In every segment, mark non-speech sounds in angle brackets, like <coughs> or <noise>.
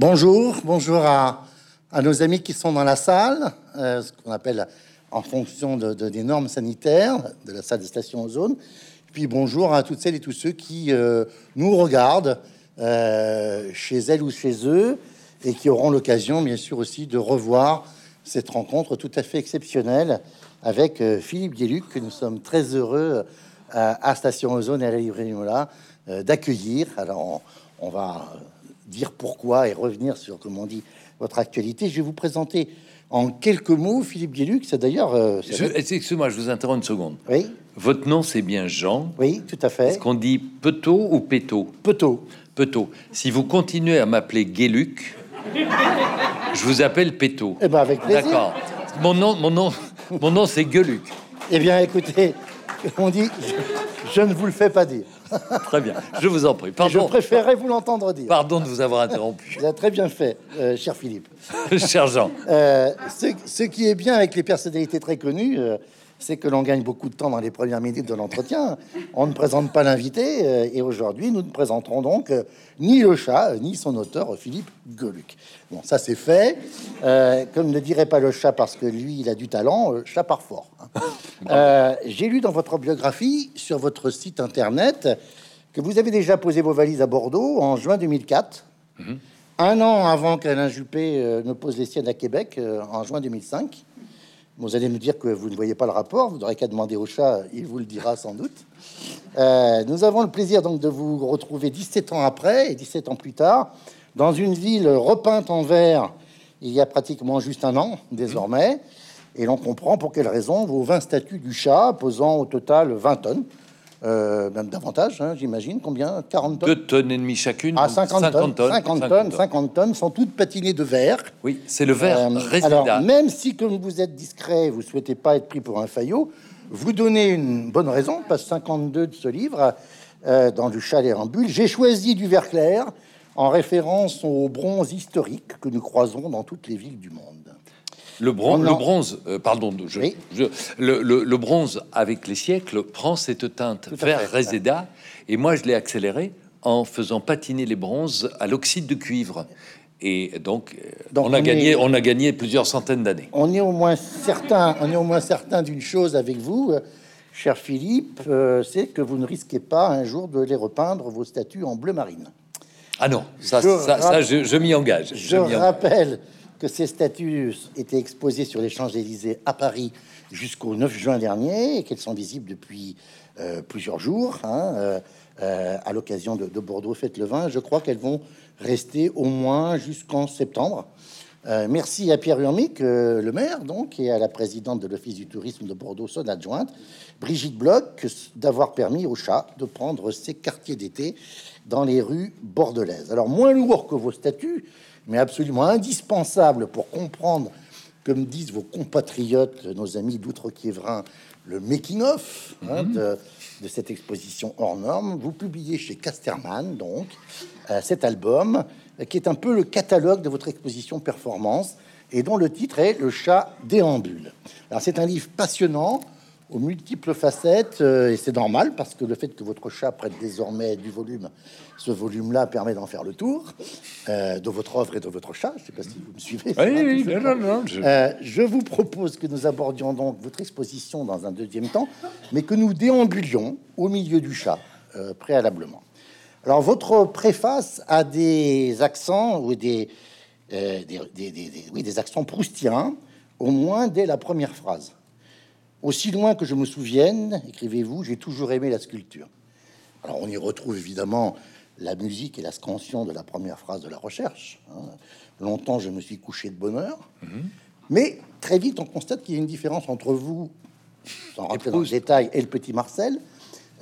Bonjour, bonjour à, nos amis qui sont dans la salle, euh, ce qu'on appelle en fonction de, de- des normes sanitaires de la salle des stations ozone. Puis bonjour à toutes celles et tous ceux qui euh, nous regardent euh, chez elles ou chez eux et qui auront l'occasion, bien sûr, aussi de revoir cette rencontre tout à fait exceptionnelle avec Philippe Guéluc, que nous sommes très heureux à Station Ozone et à la librairie Mola d'accueillir. Alors, on va dire pourquoi et revenir sur, comme on dit, votre actualité. Je vais vous présenter en quelques mots Philippe Guéluc. C'est d'ailleurs... euh, Excusez-moi, je vous interromps une seconde. Oui, Votre nom, c'est bien Jean. oui, tout à fait. Est-ce qu'on dit Peto ou Péto? Petot. Peto. Si vous continuez à m'appeler Guéluc, je vous appelle Péto. Eh ben, avec plaisir. D'accord. Mon nom, mon nom, mon nom, c'est Gueuluc. Eh bien, écoutez, on dit, je, je ne vous le fais pas dire. <laughs> Très bien. Je vous en prie. Je Pardon. préférerais vous l'entendre dire. Pardon de vous avoir interrompu, Vous avez très bien fait, euh, cher Philippe. <laughs> cher Jean. Euh, ce, ce qui est bien avec les personnalités très connues, euh, c'est que l'on gagne beaucoup de temps dans les premières minutes de l'entretien. On ne présente pas l'invité, euh, et aujourd'hui, nous ne présenterons donc euh, ni le chat, euh, ni son auteur, Philippe Goluc. Bon, ça c'est fait. Euh, comme ne dirait pas le chat parce que lui, il a du talent, euh, chat par fort. hein. Euh, J'ai lu dans votre biographie, sur votre site internet, que vous avez déjà posé vos valises à Bordeaux en juin 2004. Un an avant qu'Alain Juppé ne pose les siennes à Québec, en juin 2005. Vous allez me dire que vous ne voyez pas le rapport, vous n'aurez qu'à demander au chat, il vous le dira sans doute. Euh, nous avons le plaisir donc de vous retrouver 17 ans après et 17 ans plus tard, dans une ville repeinte en vert il y a pratiquement juste un an désormais. Et l'on comprend pour quelle raison vos 20 statues du chat, pesant au total 20 tonnes, euh, même davantage, hein, j'imagine, combien? 40 tonnes? Deux tonnes et demie chacune. ah, donc 50, tonnes, 50 tonnes, 50 tonnes, sont toutes patinées de verre. Oui, c'est le verre Euh, alors, même si, comme vous êtes discret, vous souhaitez pas être pris pour un faillot, vous donnez une bonne raison, page 52 de ce livre, euh, dans du chalet en bulle. J'ai choisi du verre clair en référence au bronze historique que nous croisons dans toutes les villes du monde. Le, bron- le non. bronze, euh, pardon, je, Oui. je- le, le- le bronze avec les siècles prend cette teinte vert réséda, et moi je l'ai accéléré en faisant patiner les bronzes à l'oxyde de cuivre. Et donc, euh, Donc, on, a on gagné, est- on a gagné plusieurs centaines d'années. On est au moins certain, on est au moins certain d'une chose avec vous, euh, cher Philippe, euh, c'est que vous ne risquez pas un jour de les repeindre vos statues en bleu marine. Ah non, ça, Je ça, ça, je, je m'y engage. Je engage. rappelle que ces statues étaient exposées sur les Champs-Élysées à Paris jusqu'au 9 juin dernier et qu'elles sont visibles depuis euh, plusieurs jours hein, euh, euh, à l'occasion de, de Bordeaux Fête le vin. Je crois qu'elles vont rester au moins jusqu'en septembre. Merci à Pierre Urmic, le maire, donc, et à la présidente de l'Office du tourisme de Bordeaux, son adjointe, Brigitte Bloch, d'avoir permis au chat de prendre ses quartiers d'été dans les rues bordelaises. Alors, moins lourd que vos statuts, mais absolument indispensable pour comprendre, comme disent vos compatriotes, nos amis d'Outre-Quiévrin, le making-of hein, de, de cette exposition hors norme. Vous publiez chez Casterman, donc, euh, cet album, euh, qui est un peu le catalogue de votre exposition performance et dont le titre est Le chat déambule. Alors, c'est un livre passionnant aux multiples facettes, euh, et c'est normal parce que le fait que votre chat prête désormais du volume, ce volume-là permet d'en faire le tour euh, de votre œuvre et de votre chat. Je ne sais pas si vous me suivez. Oui, non, non, je- euh, je vous propose que nous abordions donc votre exposition dans un deuxième temps, mais que nous déambulions au milieu du chat euh, préalablement. Alors, votre préface a des accents ou des, des, des- des- des- oui, des accents proustiens, au moins dès la première phrase. Aussi loin que je me souvienne, écrivez-vous, j'ai toujours aimé la sculpture. Alors, on y retrouve évidemment la musique et la scansion de la première phrase de la recherche. hein. Longtemps, je me suis couché de bonheur. Mais très vite, on constate qu'il y a une différence entre vous, sans rentrer dans le détail, et le petit Marcel.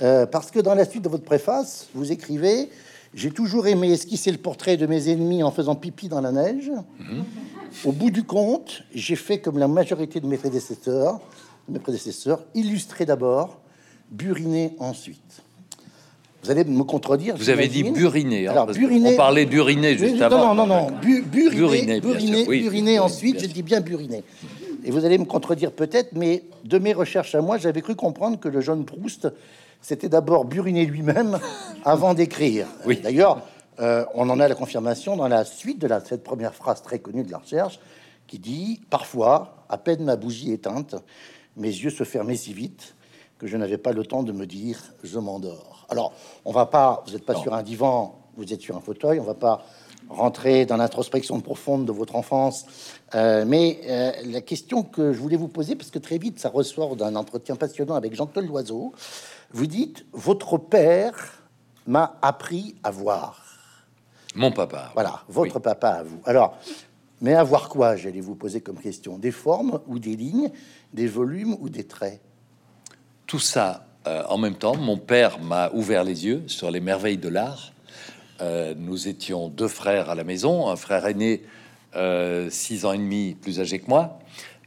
euh, parce que dans la suite de votre préface, vous écrivez J'ai toujours aimé esquisser le portrait de mes ennemis en faisant pipi dans la neige. Au bout du compte, j'ai fait comme la majorité de mes prédécesseurs, mes prédécesseurs, illustrer d'abord, buriner ensuite. Vous allez me contredire. Vous avez dit buriner. hein, Alors, buriner. On parlait d'uriner juste avant. Non, non, non. Bu- buriner, Buriner, oui. buriner ensuite. Je dis bien buriner. Et vous allez me contredire peut-être, mais de mes recherches à moi, j'avais cru comprendre que le jeune Proust, c'était d'abord buriner lui-même <laughs> avant d'écrire. Oui. D'ailleurs, euh, on en a la confirmation dans la suite de la, cette première phrase très connue de la recherche qui dit Parfois, à peine ma bougie éteinte, mes yeux se fermaient si vite que je n'avais pas le temps de me dire je m'endors. Alors, on va pas, vous n'êtes pas sur un divan, vous êtes sur un fauteuil, on va pas rentrer dans l'introspection profonde de votre enfance. Euh, mais euh, la question que je voulais vous poser, parce que très vite ça ressort d'un entretien passionnant avec Jean-Claude Loiseau, vous dites Votre père m'a appris à voir. Mon papa. Voilà, votre papa à vous. Alors, mais à voir quoi, j'allais vous poser comme question? Des formes ou des lignes, des volumes ou des traits Tout ça euh, en même temps. Mon père m'a ouvert les yeux sur les merveilles de l'art. Euh, nous étions deux frères à la maison, un frère aîné, euh, six ans et demi plus âgé que moi,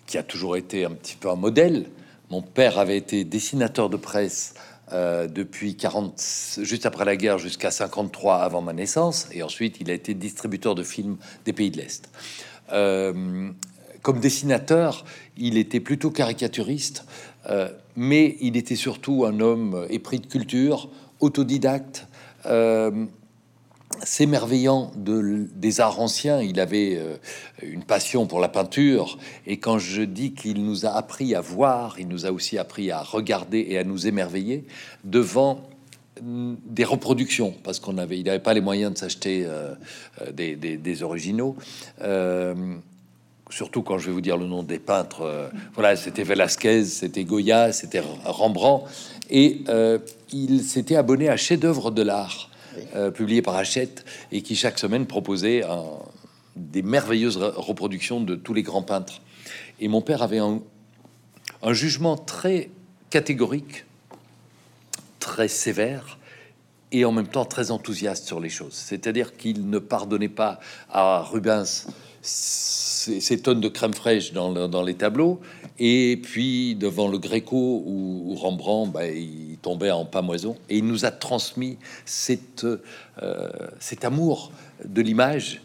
qui a toujours été un petit peu un modèle. Mon père avait été dessinateur de presse euh, depuis 40, juste après la guerre jusqu'à 53 avant ma naissance, et ensuite il a été distributeur de films des pays de l'Est. Comme dessinateur, il était plutôt caricaturiste, euh, mais il était surtout un homme épris de culture, autodidacte, s'émerveillant de, des arts anciens. Il avait euh, une passion pour la peinture. Et quand je dis qu'il nous a appris à voir, il nous a aussi appris à regarder et à nous émerveiller devant mm, des reproductions parce qu'on avait, il n'avait pas les moyens de s'acheter euh, euh, des, originaux. Surtout quand je vais vous dire le nom des peintres, voilà, c'était Velasquez, c'était Goya, c'était Rembrandt, et il s'était abonné à chef-d'œuvre de l'art euh, publié par Hachette et qui chaque semaine proposait des merveilleuses reproductions de tous les grands peintres. Et mon père avait un, jugement très catégorique, très sévère et en même temps très enthousiaste sur les choses. C'est-à-dire qu'il ne pardonnait pas à Rubens ces, tonnes de crème fraîche dans, les tableaux, et puis devant le Gréco ou, Rembrandt, bah, il tombait en pamoison, et il nous a transmis cette, euh, cet amour de l'image.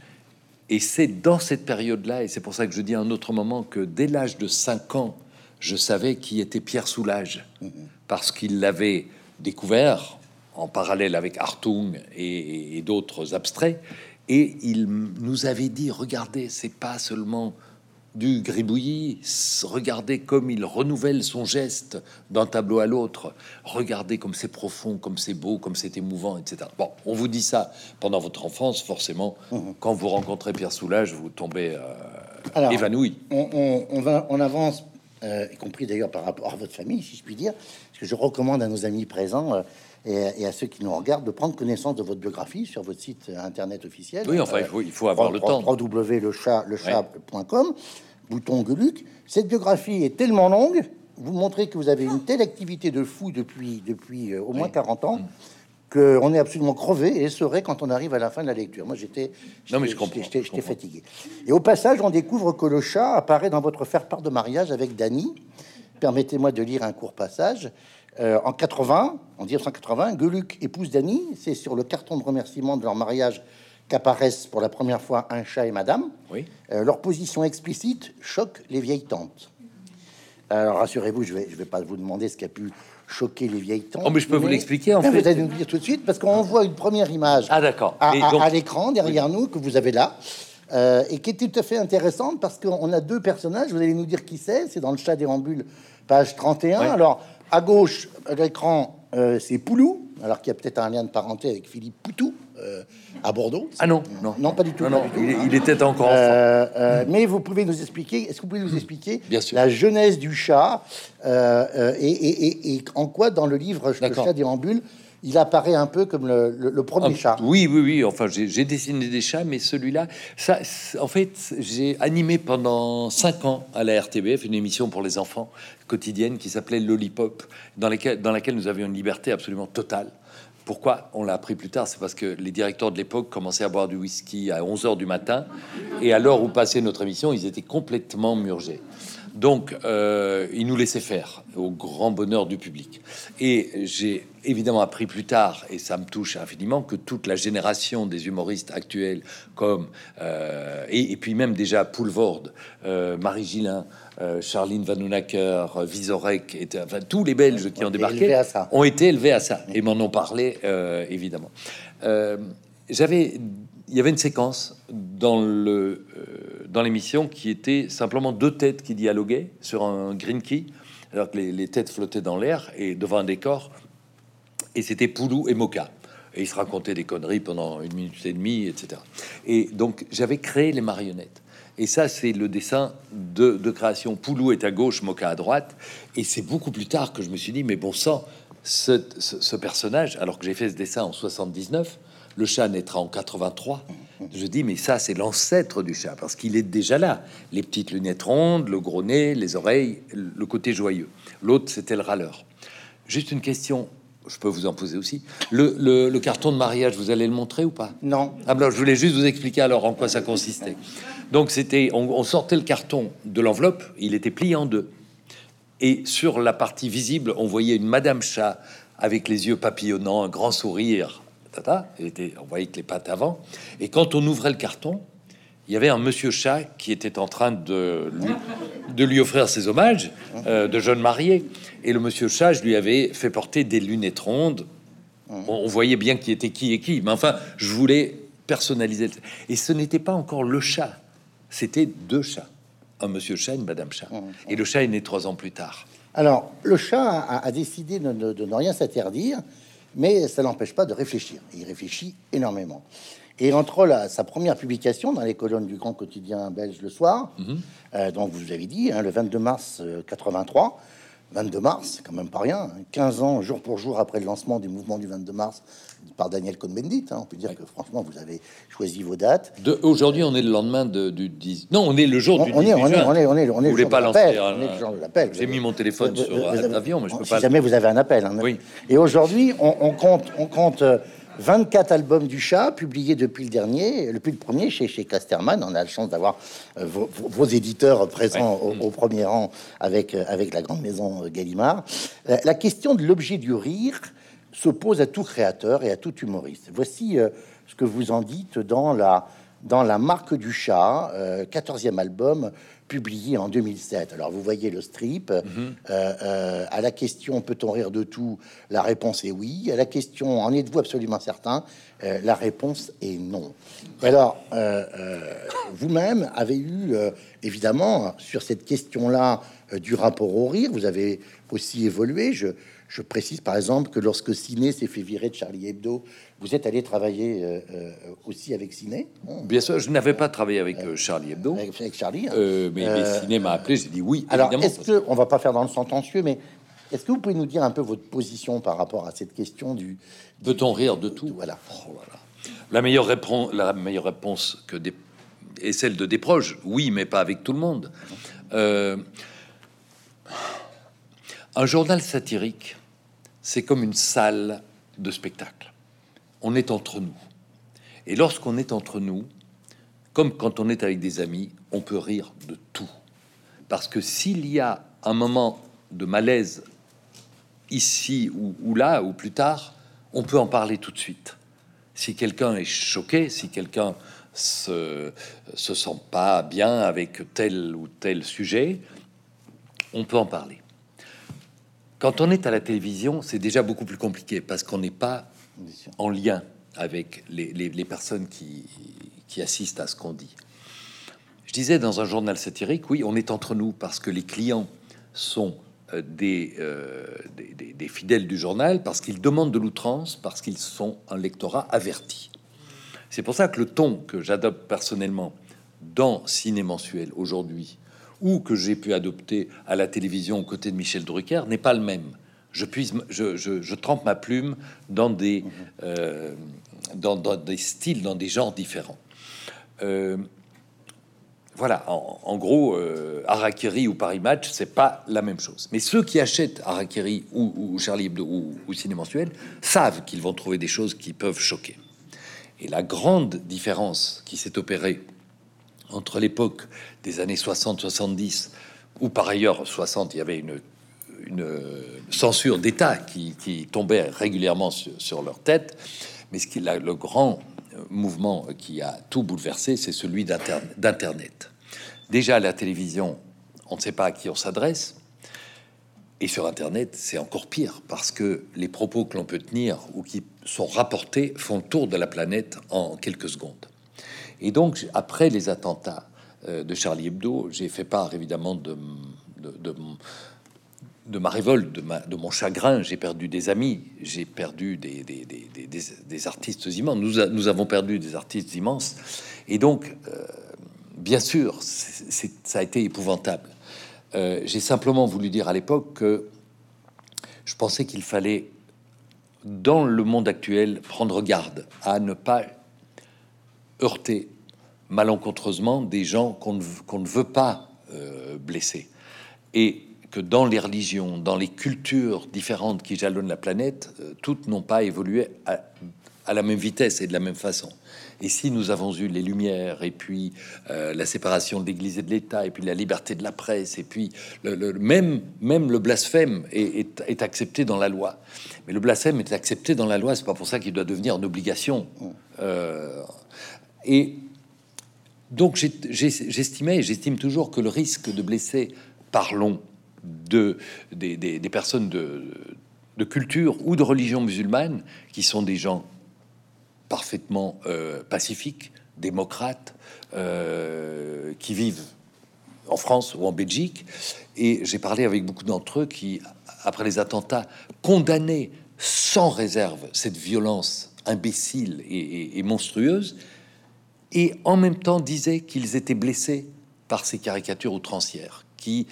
Et c'est dans cette période-là, et c'est pour ça que je dis à un autre moment que dès l'âge de 5 ans, je savais qui était Pierre Soulages, parce qu'il l'avait découvert en parallèle avec Hartung et d'autres abstraits, et il nous avait dit, regardez, c'est pas seulement du gribouillis, regardez comme il renouvelle son geste d'un tableau à l'autre, regardez comme c'est profond, comme c'est beau, comme c'est émouvant, etc. Bon, on vous dit ça pendant votre enfance, forcément, mhm. quand vous rencontrez Pierre Soulages, vous tombez euh, évanoui. On, va, on avance, euh, y compris d'ailleurs par rapport à votre famille, si je puis dire, parce que je recommande à nos amis présents. Euh, et, à ceux qui nous regardent de prendre connaissance de votre biographie sur votre site internet officiel. Oui, enfin, il faut, il faut avoir le temps. www.lechat.com, bouton Geluc. Cette biographie est tellement longue, vous montrez que vous avez une telle activité de fou depuis, depuis euh, au moins 40 ans. Mm. qu'on est absolument crevé et serait quand on arrive à la fin de la lecture. Moi, j'étais, non mais je comprends, j'étais fatigué. Et au passage, on découvre que le chat apparaît dans votre faire-part de mariage avec Dany. Permettez-moi de lire un court passage. Euh, en 80, en 1980, Geluc épouse Dany. C'est sur le carton de remerciement de leur mariage qu'apparaissent pour la première fois un chat et madame. Oui. Euh, leur position explicite choque les vieilles tantes. Alors rassurez-vous, je vais, je vais pas vous demander ce qui a pu choquer les vieilles tantes. Oh, mais je peux vous l'expliquer en fait. Vous allez nous dire tout de suite parce qu'on voit une première image. Ah d'accord. À, l'écran derrière nous que vous avez là. Euh, et qui est tout à fait intéressante parce qu'on a deux personnages. Vous allez nous dire qui c'est. C'est dans le chat déambule, page 31. Alors, à gauche de l'écran, euh, c'est Poulou, alors qu'il y a peut-être un lien de parenté avec Philippe Poutou euh, à Bordeaux. Ah non, non, non, pas du tout. Non, il, était encore enfant. Euh, mais vous pouvez nous expliquer, est-ce que vous pouvez nous expliquer Bien sûr. la jeunesse du chat et, et, en quoi dans le livre Le chat déambule il apparaît un peu comme le, premier ah, chat. Oui, oui, oui. Enfin, j'ai dessiné des chats, mais celui-là, ça, en fait, j'ai animé pendant cinq ans à la RTBF une émission pour les enfants quotidienne qui s'appelait Lollipop, dans, dans laquelle nous avions une liberté absolument totale. Pourquoi on l'a appris plus tard C'est parce que les directeurs de l'époque commençaient à boire du whisky à 11 heures du matin, et à l'heure où passait notre émission, ils étaient complètement murgés. Donc, euh, il nous laissait faire au grand bonheur du public. Et j'ai évidemment appris plus tard, et ça me touche infiniment, que toute la génération des humoristes actuels, comme euh, et, puis même déjà Poulvord, euh, Marie Gillin, euh, Charline Vanhoenacker, Visorek, et, enfin, tous les Belges qui ont débarqué ont été élevés à ça et m'en ont parlé évidemment. j'avais, il y avait une séquence dans le euh, dans l'émission qui était simplement deux têtes qui dialoguaient sur un green key, alors que les, têtes flottaient dans l'air et devant un décor, et c'était Poulou et Moka. Et ils se racontaient des conneries pendant une minute et demie, etc. Et donc j'avais créé les marionnettes. Et ça, c'est le dessin de, création. Poulou est à gauche, Moka à droite. Et c'est beaucoup plus tard que je me suis dit, mais bon sang, ce, ce- ce personnage, alors que j'ai fait ce dessin en 79, le chat naîtra en 83. Je dis, mais ça, c'est l'ancêtre du chat, parce qu'il est déjà là. Les petites lunettes rondes, le gros nez, les oreilles, le côté joyeux. L'autre, c'était le râleur. Juste une question, je peux vous en poser aussi. Le, le- le carton de mariage, vous allez le montrer ou pas? Non. ah ben, je voulais juste vous expliquer alors en quoi ça consistait. Donc c'était, on, on sortait le carton de l'enveloppe, il était plié en deux, et sur la partie visible, on voyait une Madame Chat avec les yeux papillonnants, un grand sourire, était, on voyait que les pattes avant. Et quand on ouvrait le carton, il y avait un Monsieur Chat qui était en train de lui, offrir ses hommages euh, de jeune marié, et le Monsieur Chat, je lui avais fait porter des lunettes rondes on, voyait bien qui était qui et qui, mais enfin, je voulais personnaliser. Et ce n'était pas encore le chat, c'était deux chats, un monsieur chat, une madame chat. Et le chat est né trois ans plus tard. Alors, le chat a, décidé de ne rien s'interdire, mais ça n'empêche pas de réfléchir. Il réfléchit énormément. Et entre la- sa première publication dans les colonnes du grand quotidien belge le soir, euh, donc vous avez dit, hein, le 22 mars euh, 83, 22 mars, c'est quand même pas rien, hein, 15 ans jour pour jour après le lancement du mouvement du 22 mars par Daniel Cohn-Bendit, hein, on peut dire que franchement vous avez choisi vos dates. Aujourd'hui, on est le lendemain de- du 10. Non, on est le jour On, du on 18 est, on est, on est, on est, on est Vous le pas lancer l'appel. un- l'appel. J'ai mis mon téléphone Vous- sur vous- un vous avez- avion, mais je peux si pas. jamais vous avez un appel. hein. Oui. Et aujourd'hui, on, on compte, on compte euh, 24 albums du chat publiés depuis le dernier, depuis le premier chez, chez Casterman. On a la chance d'avoir euh, vos, éditeurs présents Ouais. au, au premier rang avec, euh, avec la grande maison euh, Gallimard. La, la question de l'objet du rire se pose à tout créateur et à tout humoriste. Voici euh, ce que vous en dites dans la, dans la marque du chat, euh, 14e album publié en 2007. Alors vous voyez le strip. Euh, euh, à la question peut-on rire de tout? La réponse est oui. À la question en êtes-vous absolument certain? Euh, La réponse est non. Alors vous-même avez eu évidemment sur cette question-là du rapport au rire, vous avez aussi évolué. Je, je précise par exemple que lorsque Ciné s'est fait virer de Charlie Hebdo, vous êtes allé travailler euh, euh, aussi avec Ciné, Bien sûr, je n'avais pas travaillé avec euh, Charlie Hebdo, avec, avec Charlie. hein. mais les ciné m'a appelé, j'ai dit oui, Alors, est-ce que on va pas faire dans le sentencieux, mais est-ce que vous pouvez nous dire un peu votre position par rapport à cette question du Peut-on rire de tout? Voilà. Oh. La meilleure réponse, la meilleure réponse que des, est celle de des proches. Oui, mais pas avec tout le monde. Un journal satirique, c'est comme une salle de spectacle. On est entre nous. Et lorsqu'on est entre nous, comme quand on est avec des amis, on peut rire de tout. Parce que s'il y a un moment de malaise ici ou, là ou plus tard, on peut en parler tout de suite. Si quelqu'un est choqué, si quelqu'un se sent pas bien avec tel ou tel sujet, on peut en parler. Quand on est à la télévision, c'est déjà beaucoup plus compliqué parce qu'on n'est pas en lien avec les, personnes qui, assistent à ce qu'on dit. Je disais dans un journal satirique, oui, on est entre nous parce que les clients sont euh, euh, des fidèles du journal, parce qu'ils demandent de l'outrance, parce qu'ils sont un lectorat averti. C'est pour ça que le ton que j'adopte personnellement dans Ciné Mensuel aujourd'hui, ou que j'ai pu adopter à la télévision aux côtés de Michel Drucker, n'est pas le même. Je, puise, je, je- je trempe ma plume dans des, euh, dans, dans des styles, dans des genres différents. Euh, voilà, en, en gros, euh, Harakiri ou Paris Match, c'est pas la même chose. Mais ceux qui achètent Harakiri ou, ou Charlie Hebdo ou, ou Ciné Mensuel savent qu'ils vont trouver des choses qui peuvent choquer. Et la grande différence qui s'est opérée entre l'époque des années 60-70, où par ailleurs 60, il y avait une, censure d'État qui, tombait régulièrement sur, leur tête, mais ce qui la- le grand euh, mouvement qui a tout bouleversé, c'est celui d'Inter- d'Internet. Déjà la télévision, on ne sait pas à qui on s'adresse, et sur Internet, c'est encore pire parce que les propos que l'on peut tenir ou qui sont rapportés font le tour de la planète en quelques secondes. Et donc, après les attentats euh, de Charlie Hebdo, j'ai fait part évidemment de, ma révolte, de, mon chagrin. J'ai perdu des amis, j'ai perdu des, artistes immenses. Nous, avons perdu des artistes immenses. Et donc, euh, bien sûr, ça a été épouvantable. Euh, j'ai simplement voulu dire à l'époque que je pensais qu'il fallait, dans le monde actuel, prendre garde à ne pas heurter malencontreusement des gens qu'on ne, ne, veut pas euh, blesser. Et que dans les religions, dans les cultures différentes qui jalonnent la planète, euh, toutes n'ont pas évolué à, à, la même vitesse et de la même façon. Et si nous avons eu les Lumières, et puis euh, la séparation de l'Église et de l'État, et puis la liberté de la presse, et puis le, même, même le blasphème est, est, accepté dans la loi. Mais le blasphème est accepté dans la loi, c'est pas pour ça qu'il doit devenir une obligation. Et donc j'estimais, et j'estime toujours que le risque de blesser, parlons de, des personnes de, de culture ou de religion musulmane, qui sont des gens parfaitement euh, pacifiques, démocrates, euh, qui vivent en France ou en Belgique. Et j'ai parlé avec beaucoup d'entre eux qui, après les attentats, condamnaient sans réserve cette violence imbécile et, monstrueuse, et en même temps disaient qu'ils étaient blessés par ces caricatures outrancières, qui,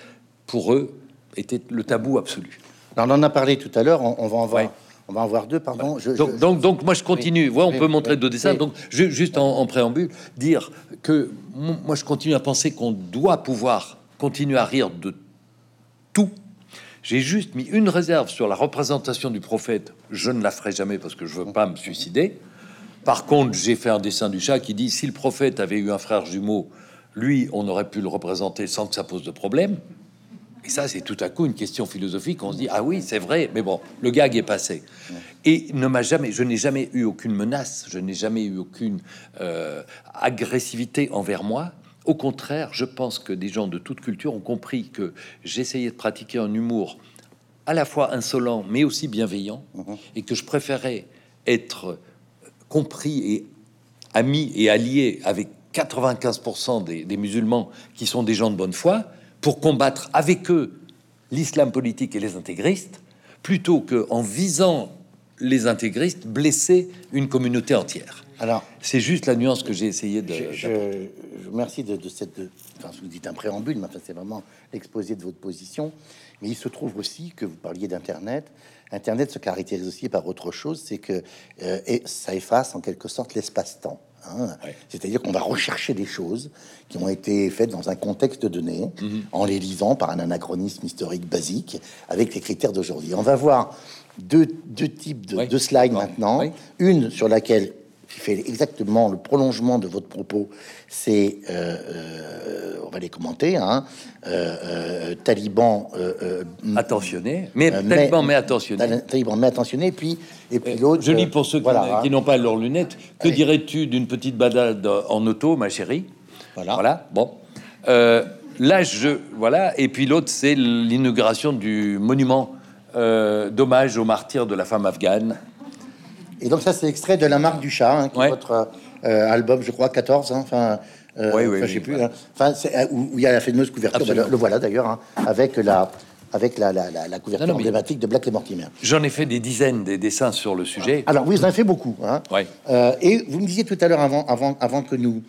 pour eux, étaient le tabou absolu. on en a parlé tout à l'heure, on, va en voir on va en voir deux, pardon. donc, donc, moi, je continue. Oui, on peut montrer deux dessins. Donc, juste en, préambule, dire que moi, je continue à penser qu'on doit pouvoir continuer à rire de tout. J'ai juste mis une réserve sur la représentation du prophète. Je ne la ferai jamais parce que je veux pas me suicider. Par contre, j'ai fait un dessin du chat qui dit si le prophète avait eu un frère jumeau, lui, on aurait pu le représenter sans que ça pose de problème. Et ça, c'est tout à coup une question philosophique. On se dit ah oui, c'est vrai, mais bon, le gag est passé. Et ne m'a jamais, je n'ai jamais eu aucune menace, je n'ai jamais eu aucune euh, agressivité envers moi. Au contraire, je pense que des gens de toute culture ont compris que j'essayais de pratiquer un humour à la fois insolent mais aussi bienveillant, mhm. et que je préférais être compris et ami et allié avec 95% des, des musulmans qui sont des gens de bonne foi pour combattre avec eux l'islam politique et les intégristes, plutôt que en visant les intégristes, blesser une communauté entière. Alors, c'est juste la nuance que j'ai essayé de. Je, je, remercie de, cette. enfin, vous dites un préambule, mais enfin, c'est vraiment l'exposé de votre position. Mais il se trouve aussi que vous parliez d'Internet. Internet se caractérise aussi par autre chose, c'est que euh, et ça efface en quelque sorte l'espace-temps. Hein. C'est-à-dire qu'on va rechercher des choses qui ont été faites dans un contexte donné, mhm. en les lisant par un anachronisme historique basique, avec les critères d'aujourd'hui. On va voir deux, types de, slides maintenant. Une sur laquelle qui fait exactement le prolongement de votre propos, c'est, euh, euh, on va les commenter, hein, euh, taliban attentionné, mais taliban mais attentionné, taliban mais attentionné, puis et puis l'autre. Je lis pour ceux qui, qui n'ont pas leurs lunettes. Que dirais-tu d'une petite balade en auto, ma chérie? Voilà. Voilà. Bon. là, je voilà, et puis l'autre, c'est l'inauguration du monument d'hommage aux martyrs de la femme afghane et donc ça, c'est extrait de La Marque du Chat, hein, qui est votre euh, album, je crois, 14. Hein, enfin, euh, oui, oui, je sais plus. Hein. Enfin, euh, où, il y a la fameuse couverture. Bah, le, voilà d'ailleurs, hein, avec la avec la, la, la, couverture non, emblématique de Black et Mortimer. J'en ai fait des dizaines des dessins sur le sujet. Alors oui, vous en avez fait beaucoup. Hein. Euh, et vous me disiez tout à l'heure, avant, avant, avant que nous,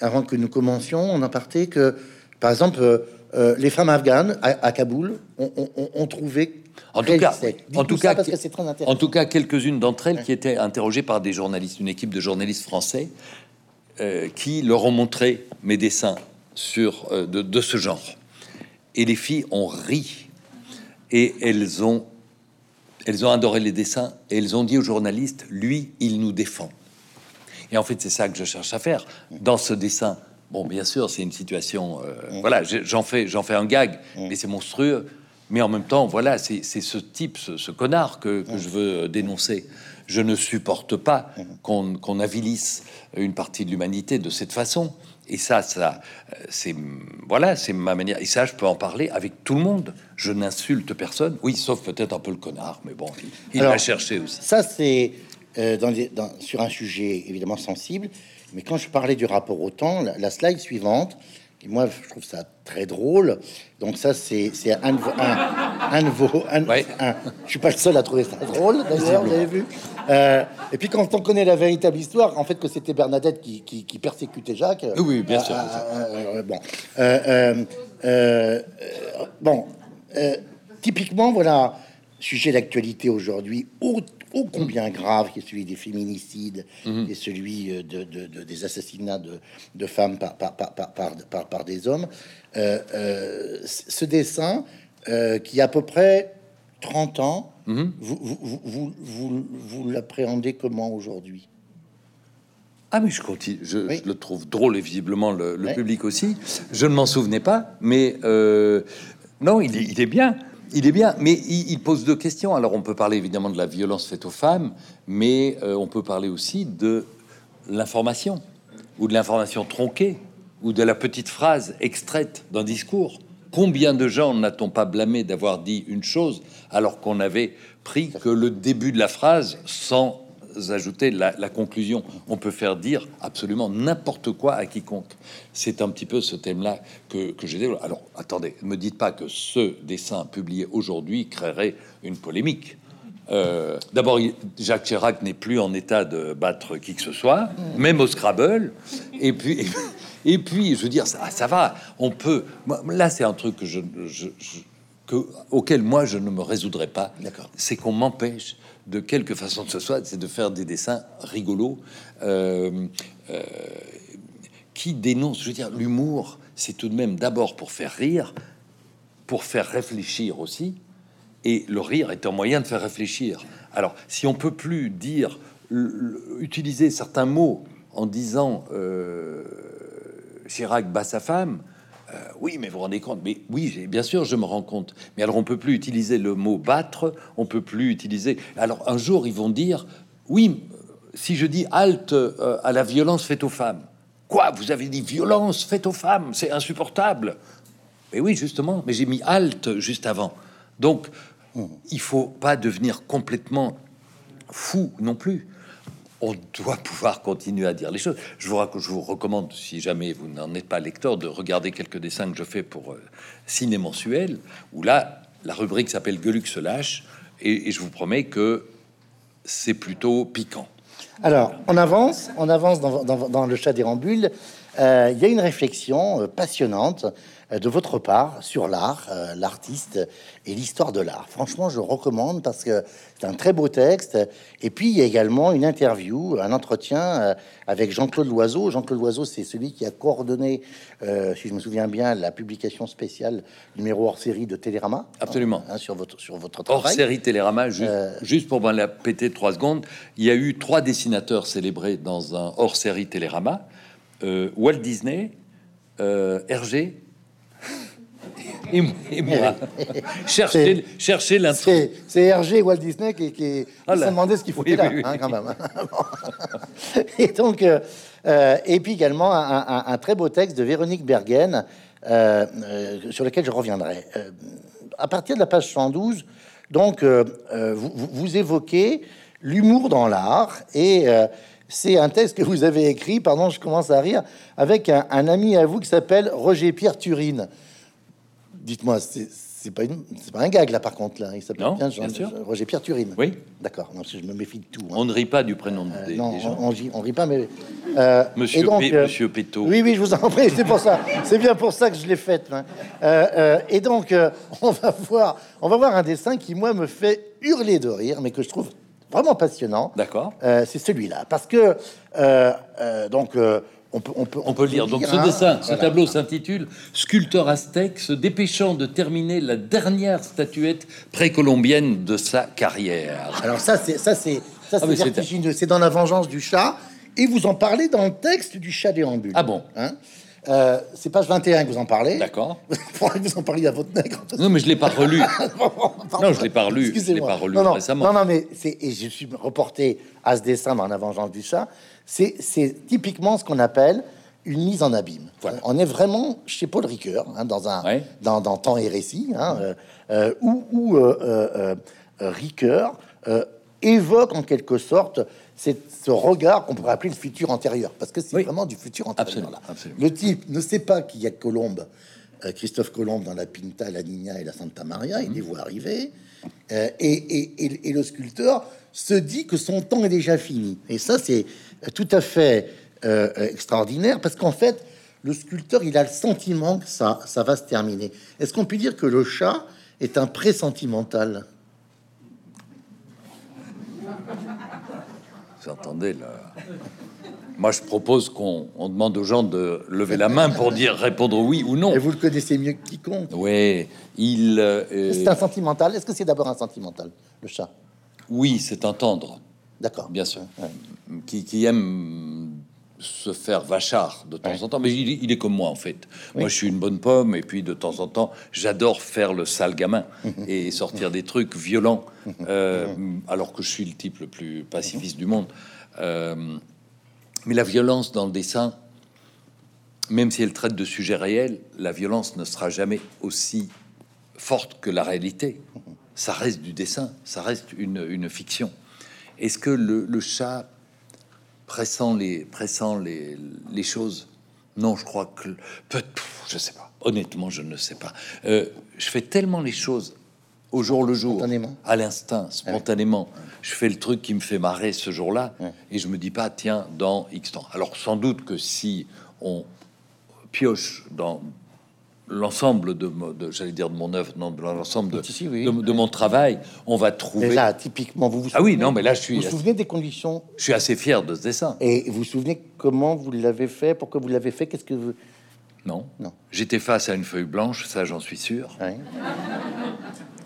avant que nous commencions, on a parté que, par exemple, euh, les femmes afghanes à, Kaboul ont, trouvé. En tout cas, en tout cas. En tout cas, quelques-unes d'entre elles qui étaient interrogées par des journalistes, une équipe de journalistes français, euh, qui leur ont montré mes dessins sur euh, de, ce genre. Et les filles ont ri et elles ont elles ont adoré les dessins et elles ont dit aux journalistes, lui, il nous défend. Et en fait, c'est ça que je cherche à faire dans ce dessin Bon, bien sûr, c'est une situation. Euh, voilà, j'en fais, j'en fais un gag, mais c'est monstrueux. Mais en même temps, voilà, c'est ce type, ce, connard que, je veux dénoncer. Je ne supporte pas qu'on avilisse une partie de l'humanité de cette façon. Et ça, ça, c'est voilà, c'est ma manière. Et ça, je peux en parler avec tout le monde. Je n'insulte personne. Oui, sauf peut-être un peu le connard, mais bon, il, va chercher aussi. Ça, c'est euh, dans dans- sur un sujet évidemment sensible. Mais quand je parlais du rapport au temps, la, la slide suivante, et moi je trouve ça très drôle. Donc ça c'est un, de vos- un, un de vos. un- Ouais. un- je suis pas le seul à trouver ça drôle d'ailleurs, vous avez vu. Euh, et puis quand on connaît la véritable histoire, en fait que c'était Bernadette qui, qui, qui persécutait Jacques. Oui, bien sûr. euh, euh, euh, bon, bon, typiquement, voilà, sujet d'actualité aujourd'hui, ô, combien grave, qui est celui des féminicides Mhm. et celui euh, de, de- de- des assassinats de, femmes par, des hommes. Euh, euh, ce dessin, euh, qui a à peu près 30 ans, Mhm. vous, vous, vous, vous, vous- vous l'appréhendez comment aujourd'hui? Ah mais je continue, je, Oui. je le trouve drôle et visiblement le, public aussi. Je ne m'en souvenais pas, mais non, il est, il est bien, il est bien, mais il, pose deux questions. Alors on peut parler évidemment de la violence faite aux femmes, mais euh, on peut parler aussi de l'information ou de l'information tronquée ou de la petite phrase extraite d'un discours. Combien de gens n'a-t-on pas blâmé d'avoir dit une chose alors qu'on avait pris que le début de la phrase sans ajouter la, la conclusion On peut faire dire absolument n'importe quoi à quiconque. C'est un petit peu ce thème-là que, que j'ai développé. Alors attendez, ne me dites pas que ce dessin publié aujourd'hui créerait une polémique. Euh, D'abord, Jacques Chirac n'est plus en état de battre qui que ce soit, même au Scrabble. Et puis, <laughs> et puis, je veux dire, ça, ça va. On peut. là, c'est un truc que je, je- je- que, auquel moi je ne me résoudrais pas. D'accord. C'est qu'on m'empêche de quelque façon que ce soit, c'est de faire des dessins rigolos euh, euh, qui dénoncent. Je veux dire, l'humour, c'est tout de même d'abord pour faire rire, pour faire réfléchir aussi. Et le rire est un moyen de faire réfléchir. Alors, si on peut plus dire, utiliser certains mots en disant euh, Chirac bat sa femme, euh, oui, mais vous vous rendez compte Mais oui, bien sûr, je me rends compte. Mais alors, on peut plus utiliser le mot battre, on peut plus utiliser. Alors, un jour, ils vont dire, oui, si je dis halte euh, à la violence faite aux femmes, quoi Vous avez dit violence faite aux femmes, c'est insupportable. Mais oui, justement, mais j'ai mis halte juste avant. Donc, il faut pas devenir complètement fou non plus. On doit pouvoir continuer à dire les choses. Je vous, je vous recommande, si jamais vous n'en êtes pas lecteur, de regarder quelques dessins que je fais pour euh, Ciné Mensuel, où là, la rubrique s'appelle Gueuluc se lâche, et, je vous promets que c'est plutôt piquant. Alors, on avance, on avance dans, le chat des rambules. Euh, Il y a une réflexion euh, passionnante de votre part sur l'art, euh, l'artiste et l'histoire de l'art. Franchement, je recommande parce que c'est un très beau texte. Et puis, il y a également une interview, un entretien euh, avec Jean-Claude Loiseau. Jean-Claude Loiseau, c'est celui qui a coordonné, euh, si je me souviens bien, la publication spéciale numéro hors série de Télérama. Absolument. Hein, sur votre sur votre Hors travail. série Télérama, ju- Euh. juste pour la péter trois secondes, il y a eu trois dessinateurs célébrés dans un hors série Télérama euh, Walt Disney, euh, Hergé et, et moi. cherchez cherchez l'intro. C'est Hergé et Walt Disney qui, qui, Ah se demandaient ce qu'il foutait Oui, là, oui, oui. hein, quand même. <laughs> et donc, euh, euh, et puis également un, un- un très beau texte de Véronique Bergen euh, euh, sur lequel je reviendrai. À partir de la page 112, donc, vous, vous- évoquez l'humour dans l'art et c'est un texte que vous avez écrit, pardon, je commence à rire, avec un, un ami à vous qui s'appelle Roger Pierre Turine. Dites-moi, c'est pas, une- pas un gag là par contre là. Il s'appelle bien, bien sûr. Roger Pierre Turine. Oui, D'accord. Non, parce que je me méfie de tout. hein. on ne rit pas du prénom Euh, des, non, des gens. on, on, rit- on rit pas, mais euh, Monsieur, et donc, P- euh, Monsieur Péto. Oui, oui, je vous en prie. C'est pour ça. C'est bien pour ça que je l'ai faite. hein. Euh, euh, et donc, euh, on va voir, on va voir un dessin qui moi me fait hurler de rire, mais que je trouve vraiment passionnant. D'accord. Euh, c'est celui-là, parce que euh, euh, donc on peut, on peut, On peut lire. Donc ce hein. dessin, ce Voilà. tableau s'intitule Sculpteur aztèque se dépêchant de terminer la dernière statuette précolombienne de sa carrière. Alors ça, c'est ça, c'est ça, c'est mais c'est- vertigineux. C'est dans la vengeance du chat, et vous en parlez dans le texte du chat déambule. Ah bon? Hein? Euh, c'est page 21 que vous en parlez. D'accord. <laughs> Vous en parliez à votre nègre. Non, mais je l'ai pas relu. <laughs> Non, je l'ai pas relu. Je l'ai pas relu non, non, récemment. Non, non, mais c'est et je suis reporté à ce dessin dans La Vengeance du chat. C'est typiquement ce qu'on appelle une mise en abîme. Voilà. On est vraiment chez Paul Ricoeur, hein, dans un Ouais. dans, dans Temps et récit, hein, euh, euh, où, où euh, Ricoeur évoque en quelque sorte c'est ce regard qu'on pourrait appeler le futur antérieur, parce que c'est vraiment du futur antérieur. Absolument, absolument. Le type ne sait pas qu'il y a Colombe, euh, Christophe Colombe dans la Pinta, la Nina et la Santa Maria, il les voit arriver, euh, et, et- et- et le sculpteur se dit que son temps est déjà fini. Et ça, c'est tout à fait euh, euh, extraordinaire, parce qu'en fait, le sculpteur, il a le sentiment que ça, ça va se terminer. Est-ce qu'on peut dire que le chat est un pré-sentimental Vous entendez là Moi, je propose qu'on on demande aux gens de lever la main pour dire répondre oui ou non. Et vous le connaissez mieux que quiconque. Oui, il. euh, C'est un sentimental? Est-ce que c'est d'abord un sentimental, le chat? Oui, c'est un tendre, D'accord. bien sûr, Ouais. qui, qui aime se faire vachard de temps Ouais. en temps. Mais il, il est comme moi en fait. Moi, je suis une bonne pomme, et puis de temps en temps, j'adore faire le sale gamin <laughs> et sortir des trucs violents, <laughs> euh, alors que je suis le type le plus pacifiste du monde. Euh, mais la violence dans le dessin, même si elle traite de sujets réels, la violence ne sera jamais aussi forte que la réalité. <laughs> Ça reste du dessin, ça reste une, une fiction. Est-ce que le, le chat pressant les, pressant les, les choses Non, je crois que peut je sais pas. Honnêtement, je ne sais pas. Euh, je fais tellement les choses au jour le jour, Spontanément. à l'instinct, spontanément. Je fais le truc qui me fait marrer ce jour-là, et je me dis pas tiens dans X temps. Alors sans doute que si on pioche dans l'ensemble de, j'allais dire de mon œuvre, non, de l'ensemble de, Si, si, oui. de, de mon travail, on va Mais trouver. là, typiquement, vous vous ah oui, souvenez- non, mais là je vous suis, vous souvenez des conditions je suis assez fier de ce dessin. et vous vous souvenez comment vous l'avez fait, pourquoi vous l'avez fait, qu'est-ce que vous Non, Non. J'étais face à une feuille blanche, ça j'en suis sûr. Ouais,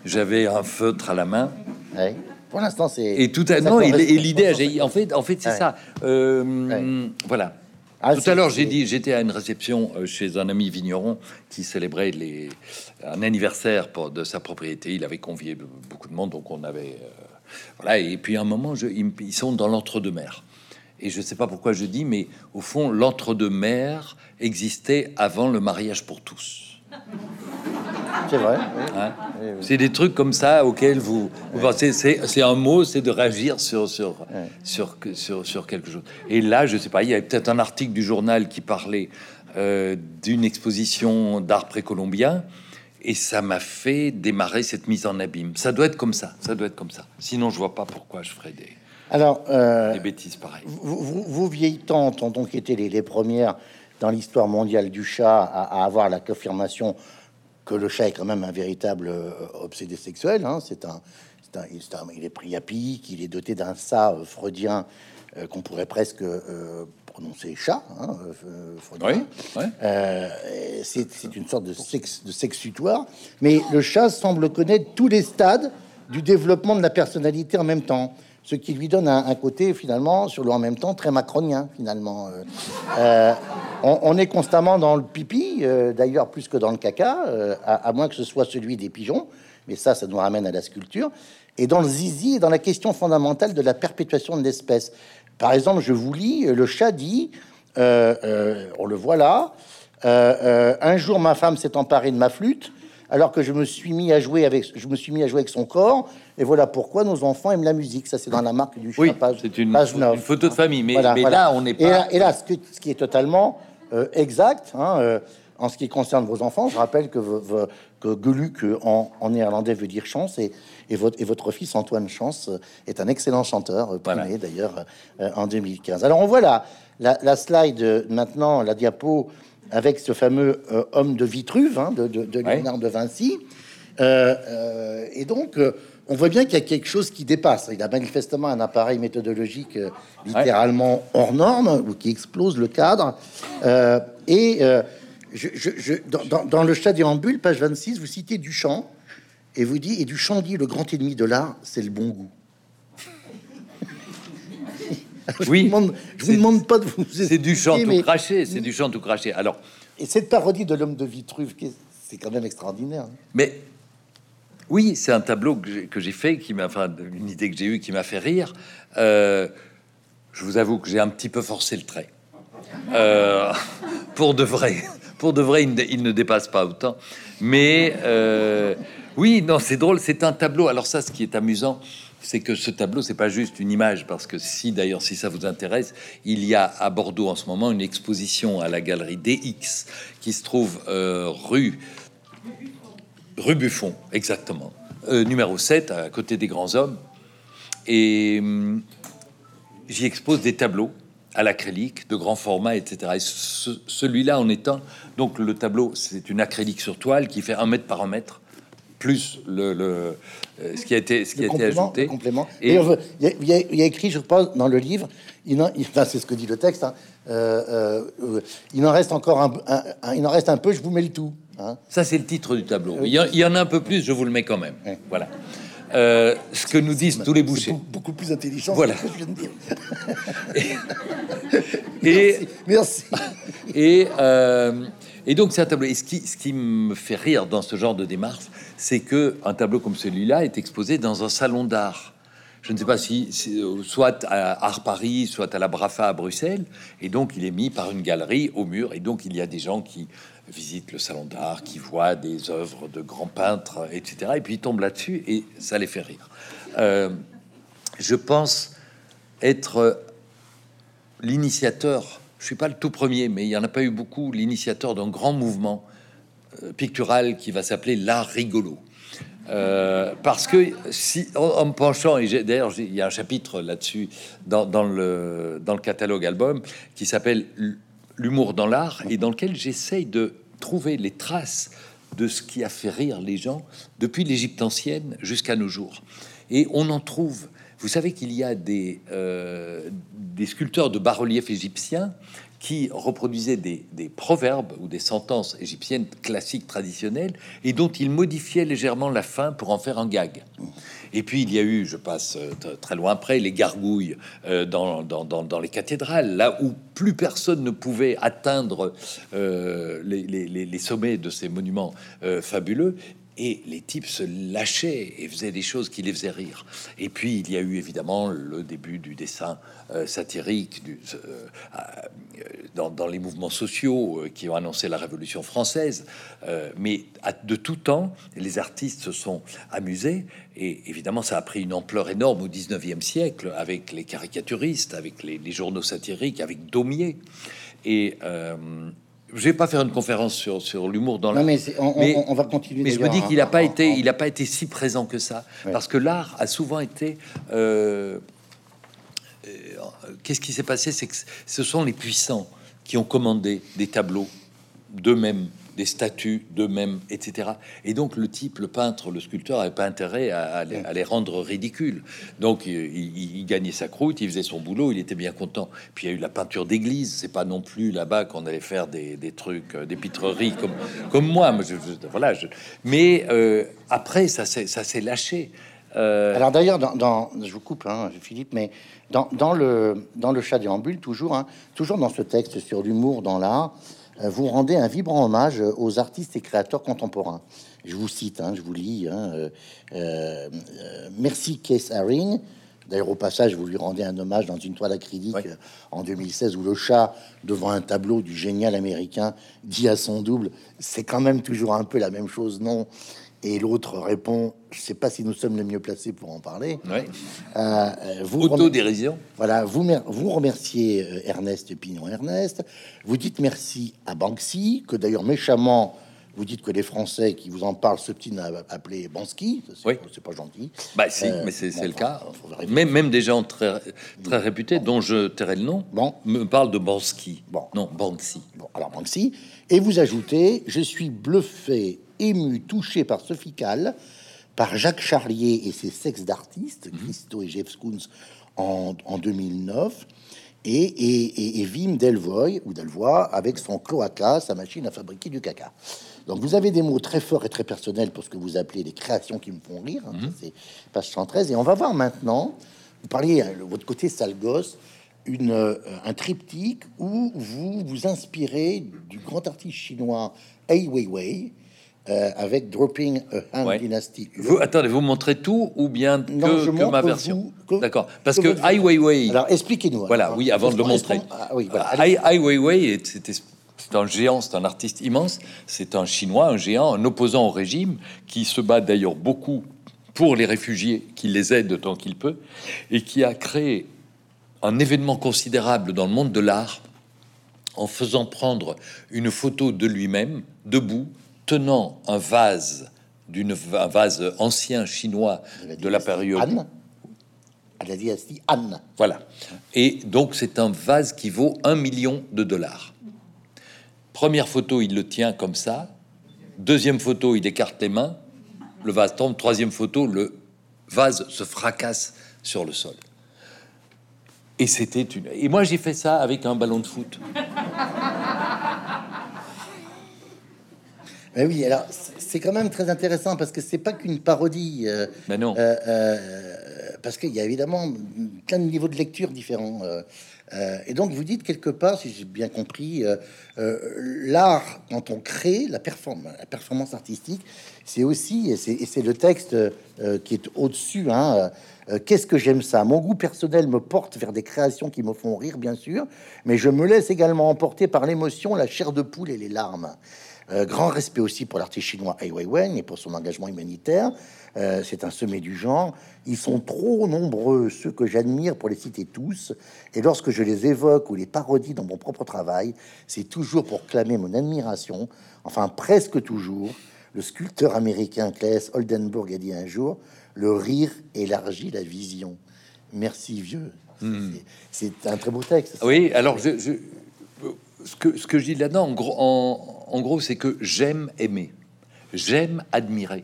J'avais un feutre à la main ouais. Pour l'instant, c'est et tout à non et, l'idée. En fait, en fait, c'est Ouais. ça. Euh, Ouais. Voilà. Ah, tout à l'heure, j'ai dit, j'étais à une réception euh, chez un ami vigneron qui célébrait les, un anniversaire pour- de sa propriété. Il avait convié be- beaucoup de monde, donc on avait euh, voilà. Et puis à un moment, je, ils, ils sont dans l'entre-deux-mer. Et je sais pas pourquoi je dis, mais au fond, l'entre-deux-mer existait avant le mariage pour tous. C'est vrai. oui. Hein Oui, oui. C'est des trucs comme ça auxquels vous, vous pensez. C'est, un mot, c'est de réagir sur sur, sur sur sur quelque chose. Et là, je sais pas, il y avait peut-être un article du journal qui parlait euh, d'une exposition d'art précolombien. Et ça m'a fait démarrer cette mise en abîme. Ça doit être comme ça. Ça doit être comme ça. Sinon, je vois pas pourquoi je ferais des, Alors, euh, des bêtises pareilles. vous, vous- vos vieilles tantes ont donc été les, les premières dans l'histoire mondiale du chat à, à avoir la confirmation que le chat est quand même un véritable euh, obsédé sexuel. hein. C'est un, c'est un- un- il est pris à pic, il est doté d'un ça euh, freudien euh, qu'on pourrait presque euh, prononcer chat. Hein, euh. Oui, ouais. C'est une sorte de sexe de sexutoire, mais le chat semble connaître tous les stades du développement de la personnalité en même temps, ce qui lui donne un, côté finalement sur le en même temps très macronien finalement. Euh, euh, on, est constamment dans le pipi, euh, d'ailleurs plus que dans le caca, à, à moins que ce soit celui des pigeons, mais ça, ça nous ramène à la sculpture, et dans le zizi et dans la question fondamentale de la perpétuation de l'espèce. Par exemple, je vous lis, le chat dit, on le voit là, un jour ma femme s'est emparée de ma flûte, alors que je me suis mis à jouer avec, je me suis mis à jouer avec son corps, et voilà pourquoi nos enfants aiment la musique. Ça, c'est dans la marque du Oui, c'est une, page pho- 9. une photo de famille. Mais, Voilà, mais voilà. là, on n'est Et pas. là, et là, ce, que- ce qui est totalement euh, exact, hein, euh, en ce qui concerne vos enfants, je rappelle que, que en, en néerlandais veut dire chance, et, et, votre, et votre fils Antoine Chance euh, est un excellent chanteur, primé Voilà. d'ailleurs en 2015. Alors on voit la, la, la slide maintenant, la diapo, avec ce fameux euh, homme de Vitruve hein, de, de, de Ouais. Léonard de Vinci. Euh, euh, et donc, on voit bien qu'il y a quelque chose qui dépasse. Il a manifestement un appareil méthodologique littéralement hors norme ou qui explose le cadre. Et je, je- je- dans, dans- dans le chat déambule, page 26, vous citez Duchamp et vous dit et Duchamp dit le grand ennemi de l'art, c'est le bon goût. Je Oui, vous demande, je vous demande pas de vous. C'est du chant expliquer, tout mais- craché. C'est du chant tout craché. Alors. Et cette parodie de l'homme de Vitruve, c'est quand même extraordinaire. hein. Mais oui, c'est un tableau que j'ai- que j'ai fait, qui m'a, enfin, une idée que j'ai eue qui m'a fait rire. Euh, je vous avoue que j'ai un petit peu forcé le trait. Euh, <laughs> pour de vrai, pour de vrai, il ne, il ne dépasse pas autant. Mais euh, oui, non, c'est drôle. C'est un tableau. Alors ça, ce qui est amusant, c'est que ce tableau, c'est pas juste une image, parce que si d'ailleurs, si ça vous intéresse, il y a à Bordeaux en ce moment une exposition à la galerie DX qui se trouve euh, rue rue Buffon, exactement, euh, numéro 7, à côté des grands hommes. Et hum, j'y expose des tableaux à l'acrylique de grand format, etc. Et ce- celui-là en étant donc le tableau, c'est une acrylique sur toile qui fait un mètre par un mètre, plus le, le- euh, ce qui a été ce qui Le a été ajouté. complément. Et- il y, a- y y écrit, je pense, dans le livre, il en- il- enfin, c'est ce que dit le texte. hein, euh, euh, il en reste encore un, un- un- il en reste un peu. Je vous mets le tout. hein. Ça, c'est le titre du tableau. Il y, en, il y en a un peu plus, je vous le mets quand même. Ouais. Voilà. Euh, ce que nous disent tous les bouchers. beaucoup, plus intelligent. Voilà. que ce que je viens de dire. Et, <laughs> Merci. et, et donc, c'est un tableau. Et ce qui, me fait rire dans ce genre de démarche, c'est que un tableau comme celui-là est exposé dans un salon d'art. Je ne sais pas si, si, euh, soit à Art Paris, soit à la Brafa à Bruxelles, et donc il est mis par une galerie au mur, et donc il y a des gens qui visitent le salon d'art, qui voient des œuvres de grands peintres, etc. Et puis ils tombent là-dessus et ça les fait rire. Euh, je pense être l'initiateur, je suis pas le tout premier, mais il y en a pas eu beaucoup, l'initiateur d'un grand mouvement euh, pictural qui va s'appeler l'art rigolo. Euh, parce que si en, me penchant et d'ailleurs il y a un chapitre là-dessus dans, dans le dans le catalogue album qui s'appelle l'humour dans l'art et dans lequel j'essaye de trouver les traces de ce qui a fait rire les gens depuis l'Égypte ancienne jusqu'à nos jours et on en trouve vous savez qu'il y a des, euh, des sculpteurs de bas-reliefs égyptiens qui reproduisaient des, proverbes ou des sentences égyptiennes classiques traditionnelles et dont ils modifiaient légèrement la fin pour en faire un gag. Et puis il y a eu, je passe euh, très loin après, les gargouilles euh, dans, les cathédrales, là où plus personne ne pouvait atteindre les, sommets de ces monuments fabuleux. Et les types se lâchaient et faisaient des choses qui les faisaient rire. Et puis il y a eu évidemment le début du dessin euh, satirique euh, euh, dans, les mouvements sociaux qui ont annoncé la Révolution française. Mais de tout temps, les artistes se sont amusés et évidemment ça a pris une ampleur énorme au 19e siècle avec les caricaturistes, avec les, les journaux satiriques, avec Daumier. Et je vais pas faire une conférence sur, sur l'humour dans Non, l'art. mais on, Mais- on- on va continuer. Mais je me dis qu'il n'a hein, pas été, il a pas été si présent que ça, Ouais. parce que l'art a souvent été. euh, euh, Qu'est-ce qui s'est passé? C'est que ce sont les puissants qui ont commandé des tableaux d'eux-mêmes, des statues d'eux-mêmes, etc. Et donc le type, le peintre, le sculpteur, n'avait pas intérêt à, les, rendre ridicules. Donc il, gagnait sa croûte, il faisait son boulot, il était bien content. Puis il y a eu la peinture d'église. C'est pas non plus là-bas qu'on allait faire des, trucs, euh, des pitreries comme comme moi. Moi, je- voilà. je- mais euh, après, ça s'est lâché. Euh, Alors d'ailleurs, dans, je vous coupe, hein, Philippe, mais dans, le dans le chat déambule, toujours, hein, toujours dans ce texte sur l'humour dans l'art, vous rendez un vibrant hommage aux artistes et créateurs contemporains. Je vous cite, hein, je vous lis. hein, euh, euh, euh, merci Keith Haring. D'ailleurs, au passage, vous lui rendez un hommage dans une toile acrylique euh, en 2016 où le chat, devant un tableau du génial américain, dit à son double C'est quand même toujours un peu la même chose, non? Et l'autre répond Je sais pas si nous sommes les mieux placés pour en parler. ouais. Euh, euh, vous, remer- voilà, vous, mer- vous remerciez euh, Ernest Pignon-Ernest. Vous dites merci à Banksy, que d'ailleurs méchamment, vous dites que les Français qui vous en parlent s'obstinent à appeler Bansky. Ça, C'est Oui. c'est pas gentil. Bah si, Euh, mais c'est bon, le cas. Même, même des gens très, très réputés, dont je tairai le nom, Bon. me parlent de Bansky. Bon. Non, Banksy. Bon, alors Banksy. Et vous ajoutez Je suis bluffé, ému, touché par Sophie Calle, par Jacques Charlier et ses sexes d'artistes, Christo et Jeff Koons, en, en 2009. Et, et, et, et Wim Delvoye, ou Delvoye, avec son cloaca, sa machine à fabriquer du caca. Donc vous avez des mots très forts et très personnels pour ce que vous appelez les créations qui me font rire. hein, ça, c'est page 113. Et on va voir maintenant, vous parliez, hein, votre côté sale gosse, une, euh, un triptyque où vous vous inspirez du grand artiste chinois Ai Weiwei euh, avec Dropping a Han Ouais. Dynasty. Vous, attendez, vous montrez tout ou bien que, Non, je que ma vous- version? D'accord. Parce que Ai Weiwei, Alors expliquez-nous. voilà, alors. oui, avant de le montrer. ah, oui, voilà. Ai, Ai Weiwei, est- c'était- c'est un géant, c'est un artiste immense. C'est un Chinois, un géant, un opposant au régime qui se bat d'ailleurs beaucoup pour les réfugiés, qui les aide autant qu'il peut, et qui a créé un événement considérable dans le monde de l'art en faisant prendre une photo de lui-même debout, tenant un vase d'une un vase ancien chinois de la période. Han à la dynastie Han. Voilà. Et donc c'est un vase qui vaut un million de dollars. Première photo, il le tient comme ça. Deuxième photo, il écarte les mains. Le vase tombe. Troisième photo, le vase se fracasse sur le sol. Et c'était une. Et moi, j'ai fait ça avec un ballon de foot. Ben oui, alors c'est quand même très intéressant parce que c'est pas qu'une parodie. euh, Mais non. euh, euh, parce qu'il y a évidemment plein de niveaux de lecture différents. euh, et donc vous dites quelque part, si j'ai bien compris, l'art quand on crée la performance, la performance artistique, c'est aussi et c'est le texte qui est au-dessus. Hein, Qu'est-ce que j'aime ça? Mon goût personnel me porte vers des créations qui me font rire, bien sûr, mais je me laisse également emporter par l'émotion, la chair de poule et les larmes. Euh, grand respect aussi pour l'artiste chinois Ai Weiwei et pour son engagement humanitaire. Euh, c'est un sommet du genre. Ils sont trop nombreux, ceux que j'admire pour les citer tous. Et lorsque je les évoque ou les parodie dans mon propre travail, c'est toujours pour clamer mon admiration, enfin presque toujours. Le sculpteur américain Claes Oldenburg a dit un jour Le rire élargit la vision. Merci, vieux. C'est c'est un très beau texte. Oui, alors je, je- ce, que, ce que je dis là-dedans, en gros, en, en gros, c'est que j'aime aimer, j'aime admirer.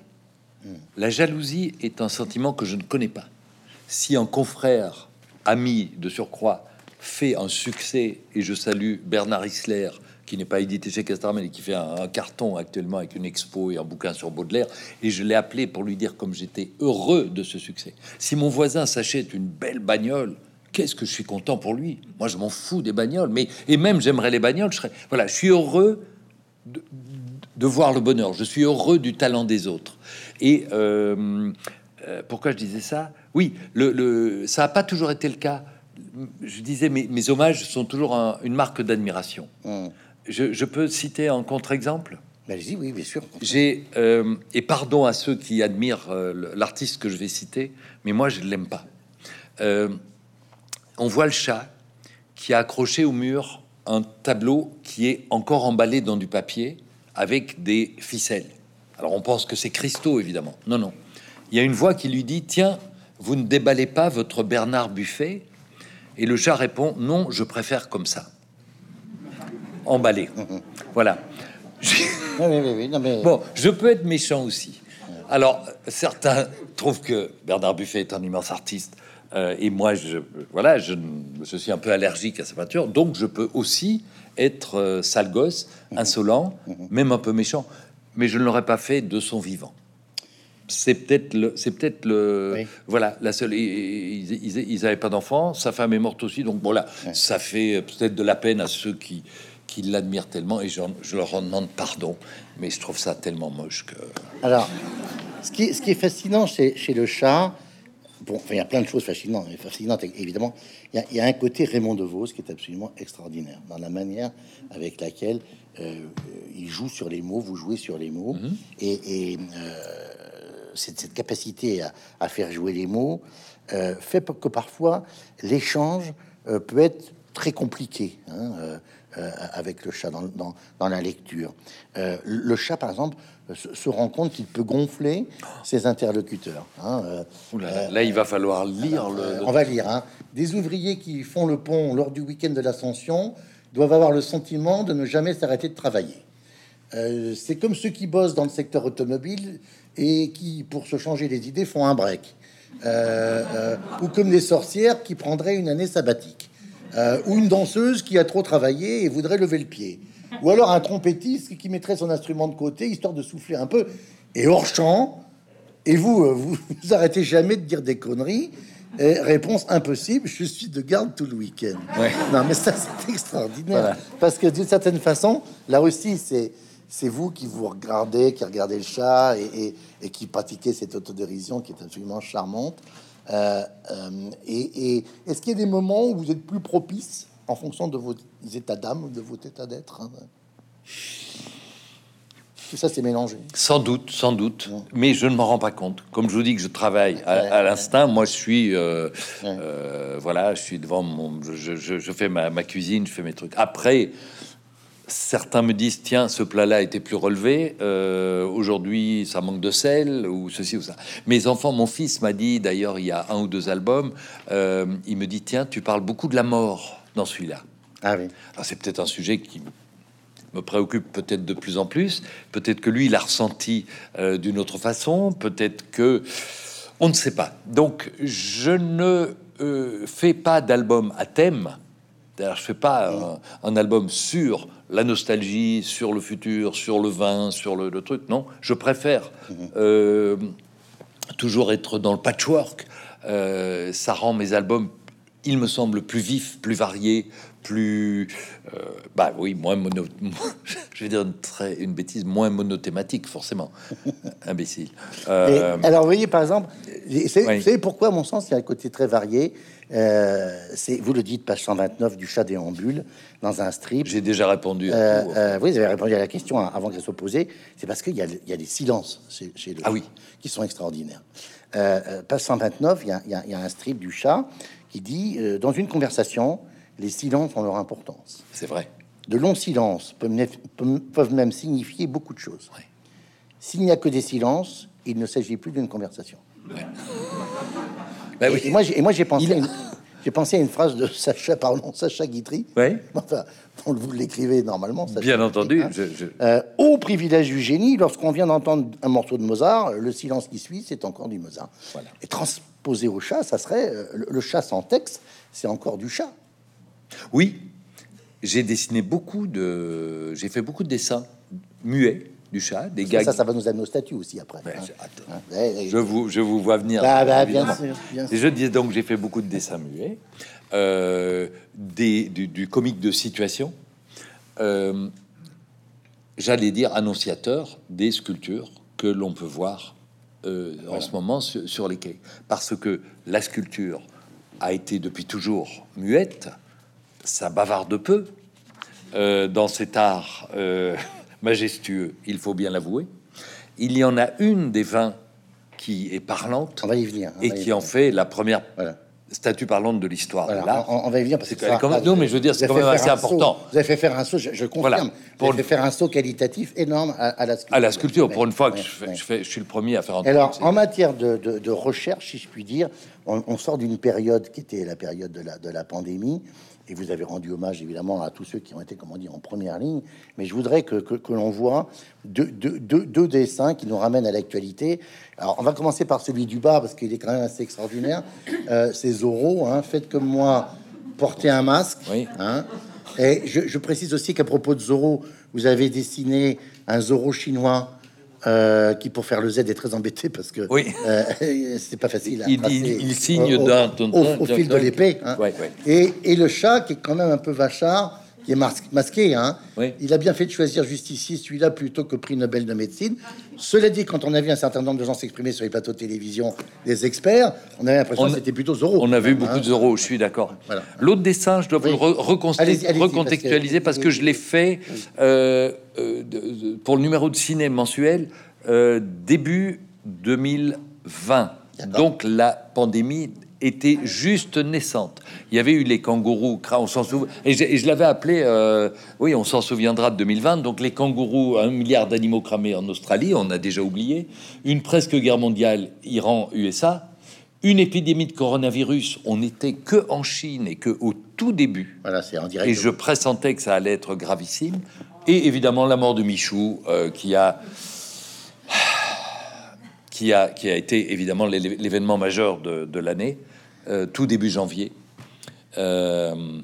La jalousie est un sentiment que je ne connais pas. Si un confrère, ami de surcroît, fait un succès, et je salue Bernard Isler, qui n'est pas édité chez Castorama, et qui fait un, un carton actuellement avec une expo et un bouquin sur Baudelaire, et je l'ai appelé pour lui dire comme j'étais heureux de ce succès. Si mon voisin s'achète une belle bagnole, qu'est-ce que je suis content pour lui? Moi, je m'en fous des bagnoles, mais et même j'aimerais les bagnoles. Je serais voilà, je suis heureux de, de voir le bonheur. Je suis heureux du talent des autres. Et euh, euh, pourquoi je disais ça? Oui, le, le- ça n'a pas toujours été le cas. Je disais, mes, mes hommages sont toujours un- une marque d'admiration. Hum. Je, je peux citer un contre-exemple? Ben, Allez-y, oui, bien sûr. j'ai euh, et pardon à ceux qui admirent l'artiste que je vais citer, mais moi je ne l'aime pas. On voit le chat qui a accroché au mur un tableau qui est encore emballé dans du papier avec des ficelles. Alors on pense que c'est Christo évidemment. Non non. Il y a une voix qui lui dit tiens vous ne déballez pas votre Bernard Buffet? Et le chat répond non je préfère comme ça emballé. Voilà. J'ai- <laughs> Oui, oui, oui, oui, non, mais... Bon, je peux être méchant aussi. Alors, certains trouvent que Bernard Buffet est un immense artiste. Euh, et moi, je, voilà, je, je suis un peu allergique à sa peinture. Donc, je peux aussi être euh, sale gosse, insolent, même un peu méchant. Mais je ne l'aurais pas fait de son vivant. C'est peut-être le, c'est peut-être le, Oui. voilà, la seule. Ils, ils, ils avaient pas d'enfant. Sa femme est morte aussi, donc voilà, ça fait peut-être de la peine à ceux qui, qui l'admirent tellement. Et j'en- je leur en demande pardon, mais je trouve ça tellement moche que. Alors, ce qui est, ce qui est fascinant chez, chez le chat, bon, enfin, il y a plein de choses fascinantes, mais fascinantes, évidemment. Il y, a, il y a un côté Raymond DeVos qui est absolument extraordinaire dans la manière avec laquelle euh, il joue sur les mots, vous jouez sur les mots, et, et, euh, cette, cette capacité à, à faire jouer les mots euh, fait que parfois l'échange euh, peut être très compliqué hein, euh, avec le chat dans, dans- dans la lecture. Euh, le chat, par exemple, se, se rend compte qu'il peut gonfler ses interlocuteurs. hein, euh, là, il va falloir lire le. on va lire. hein. Des ouvriers qui font le pont lors du week-end de l'Ascension doivent avoir le sentiment de ne jamais s'arrêter de travailler. Euh, c'est comme ceux qui bossent dans le secteur automobile et qui, pour se changer les idées, font un break. Euh, euh, ou comme des sorcières qui prendraient une année sabbatique. Euh, ou une danseuse qui a trop travaillé et voudrait lever le pied. Ou alors un trompettiste qui mettrait son instrument de côté histoire de souffler un peu. Et hors champ, et vous, euh, vous <laughs> vous arrêtez jamais de dire des conneries. Et réponse impossible, je suis de garde tout le week-end. Ouais. Non, mais ça, c'est extraordinaire. Voilà. Parce que d'une certaine façon, là aussi, c'est c'est vous qui vous regardez, qui regardez le chat et, et- et qui pratiquez cette autodérision qui est absolument charmante. Euh, euh, et et est-ce qu'il y a des moments où vous êtes plus propice en fonction de vos états d'âme de votre état d'être hein Tout ça, c'est mélangé. Sans doute, sans doute, mais je ne m'en rends pas compte. Comme je vous dis que je travaille à, l'instinct, moi je suis, euh, euh, voilà, je suis devant mon, je, je, je fais ma, ma, cuisine, je fais mes trucs. Après, certains me disent tiens, ce plat-là était plus relevé. Euh, aujourd'hui, ça manque de sel ou ceci ou ça. Mes enfants, mon fils m'a dit d'ailleurs il y a un ou deux albums, il me dit tiens, tu parles beaucoup de la mort dans celui-là. Ah oui. c'est peut-être un sujet qui me préoccupe peut-être de plus en plus. Peut-être que lui, il a ressenti euh, d'une autre façon. Peut-être que on ne sait pas. Donc, je ne euh, fais pas d'album à thème. D'ailleurs, je fais pas un, album sur la nostalgie, sur le futur, sur le vin, sur le, truc. Non, je préfère euh, toujours être dans le patchwork. ça rend mes albums, il me semble, plus vifs, plus variés, plus, euh, bah oui, moins mono, <laughs> je vais dire une, très, une bêtise, moins monothématique, forcément, <laughs> imbécile. Euh, alors, vous voyez, par exemple, vous savez pourquoi, à mon sens, il y a un côté très varié? Euh, c'est, vous le dites, page 129 du chat déambule dans un strip. J'ai déjà répondu. À oui, vous avez répondu à la question avant qu'elle soit posée. C'est parce qu'il y, y, a des silences chez, chez le ah oui. qui sont extraordinaires. page 129, il y, il y, a, un strip du chat qui dit dans une conversation les silences ont leur importance. C'est vrai. De longs silences peuvent même signifier beaucoup de choses. S'il n'y a que des silences, il ne s'agit plus d'une conversation. Bah et, moi, j'ai pensé, j'ai pensé à une phrase de Sacha, pardon, Sacha Guitry. Oui. <laughs> Enfin, vous l'écrivez normalement. Bien entendu. Hein. Euh, au privilège du génie, lorsqu'on vient d'entendre un morceau de Mozart, le silence qui suit, c'est encore du Mozart. Et transposé au chat, ça serait euh, le chat sans texte, c'est encore du chat. Oui, j'ai dessiné beaucoup de, j'ai fait beaucoup de dessins muets du chat, des gars. Ça, ça va nous amener au statut aussi après. Hein. Hein, je, vous, je vous vois venir. Bah, bah, bien sûr, Et je dis donc, j'ai fait beaucoup de dessins muets, euh, des, du, comique de situation. Euh, j'allais dire annonciateur des sculptures que l'on peut voir euh, en ce moment sur, sur les quais, parce que la sculpture a été depuis toujours muette ça bavarde peu dans cet art majestueux, il faut bien l'avouer. Il y en a une des vingt qui est parlante on va y venir, et qui en fait la première statue parlante de l'histoire. on, va y venir parce que non, mais je veux dire, c'est quand même assez important. Vous avez fait faire un saut, je, confirme. Pour vous faire un saut qualitatif énorme à, la sculpture. À la sculpture, pour une fois que je, fais, je, suis le premier à faire. Un Alors, en matière de, recherche, si je puis dire, on, sort d'une période qui était la période de la, de la pandémie et vous avez rendu hommage évidemment à tous ceux qui ont été, comment dire, en première ligne. Mais je voudrais que, que, l'on voit deux, deux, deux, dessins qui nous ramènent à l'actualité. Alors, on va commencer par celui du bas parce qu'il est quand même assez extraordinaire. Euh, c'est Zorro, hein, faites comme moi, portez un masque. Oui. Hein. Et je, je, précise aussi qu'à propos de Zorro, vous avez dessiné un Zorro chinois euh, qui pour faire le Z est très embêté parce que oui. euh, <laughs> c'est pas facile. À il, il, signe d'un au, fil de l'épée. Hein. Et, et, le chat qui est quand même un peu vachard, qui est masqué. Hein. Il a bien fait de choisir juste ici celui-là plutôt que prix Nobel de médecine. Cela dit, quand on a vu un certain nombre de gens s'exprimer sur les plateaux de télévision, des experts, on avait l'impression que c'était plutôt Zorro. On a vu beaucoup hein. de Zorro, je suis d'accord. L'autre dessin, je dois vous le recontextualiser parce que, je l'ai fait euh, euh, pour le numéro de ciné mensuel euh, début 2020. Donc la pandémie était juste naissante. Il y avait eu les kangourous, on s'en souvient, et je, l'avais appelé, euh, oui, on s'en souviendra de 2020, donc les kangourous, un milliard d'animaux cramés en Australie, on a déjà oublié, une presque guerre mondiale, Iran-USA, une épidémie de coronavirus, on n'était que en Chine et que au tout début. Voilà, c'est en direct. Et je pressentais que ça allait être gravissime. Et évidemment la mort de Michou, euh, qui a qui a, qui a été évidemment l'événement majeur de, l'année, euh, tout début janvier. Euh,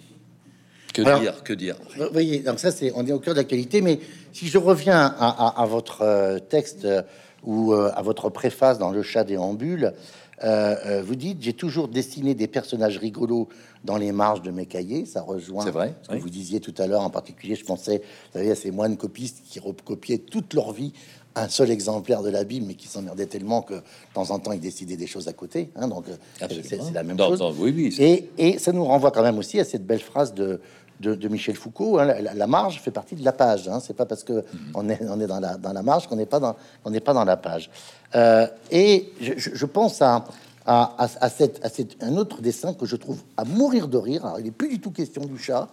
que dire Que dire Vous voyez, donc ça, c'est on est au cœur de l'actualité, mais si je reviens à, votre euh, texte ou à votre préface dans Le chat déambule, euh, vous dites j'ai toujours dessiné des personnages rigolos dans les marges de mes cahiers. Ça rejoint vrai, ce que vous disiez tout à l'heure. En particulier, je pensais, vous savez, à ces moines copistes qui recopiaient toute leur vie un seul exemplaire de la Bible, mais qui s'emmerdait tellement que de temps en temps il décidait des choses à côté. Hein, donc euh, c'est la même chose. oui, oui, et, et, ça nous renvoie quand même aussi à cette belle phrase de, de, de Michel Foucault. hein, la, la marge fait partie de la page. Hein, c'est pas parce que on est, on est dans la, dans la marge qu'on n'est pas dans, on n'est pas dans la page. Euh, et je, pense à à, à, à cette, à cette- un autre dessin que je trouve à mourir de rire. Alors, il n'est plus du tout question du chat,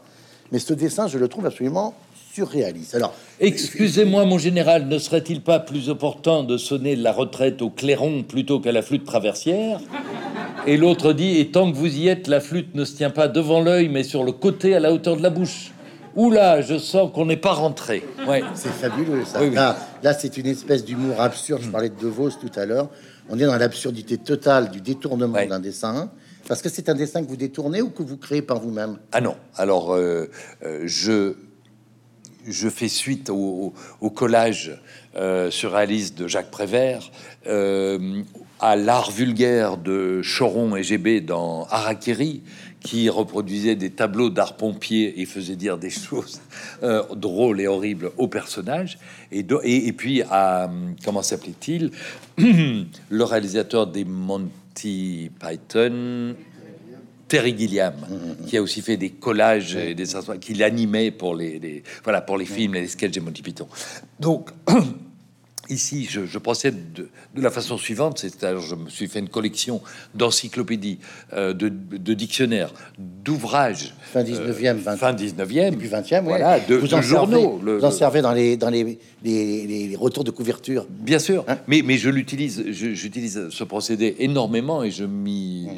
mais ce dessin, je le trouve absolument surréaliste. Alors, Excusez-moi, mon général, ne serait-il pas plus opportun de sonner la retraite au clairon plutôt qu'à la flûte traversière? Et l'autre dit, et tant que vous y êtes, la flûte ne se tient pas devant l'œil, mais sur le côté à la hauteur de la bouche. Oula, je sens qu'on n'est pas rentré. Ouais. C'est fabuleux ça. Oui, oui. Là, là, c'est une espèce d'humour absurde. Je parlais de De Vos tout à l'heure. On est dans l'absurdité totale du détournement Ouais. d'un dessin. Parce que c'est un dessin que vous détournez ou que vous créez par vous-même? Ah non. Alors, euh, euh, je, je fais suite au, collage euh, surréaliste de Jacques Prévert, euh, à l'art vulgaire de Choron et GB dans Harakiri, qui reproduisait des tableaux d'art pompier et faisait dire des <laughs> choses euh, drôles et horribles aux personnages. Et, et, puis, à, comment s'appelait-il? <clears throat> Le réalisateur des Monty Python, Terry Gilliam, qui a aussi fait des collages et des instruments, qui l'animait pour les, les- voilà pour les films, les sketchs et Monty Python. Donc <clears throat> ici, je, je procède de, de la façon suivante, c'est-à-dire je me suis fait une collection d'encyclopédies, euh, de, de dictionnaires, d'ouvrages. Fin 19e, 20 Euh, fin 19e, Début 20e, oui. voilà, de, vous en journaux. Servez, le- vous en servez dans les, dans les, les, retours de couverture. Bien sûr, Hein mais, mais je l'utilise, j'utilise ce procédé énormément et je m'y,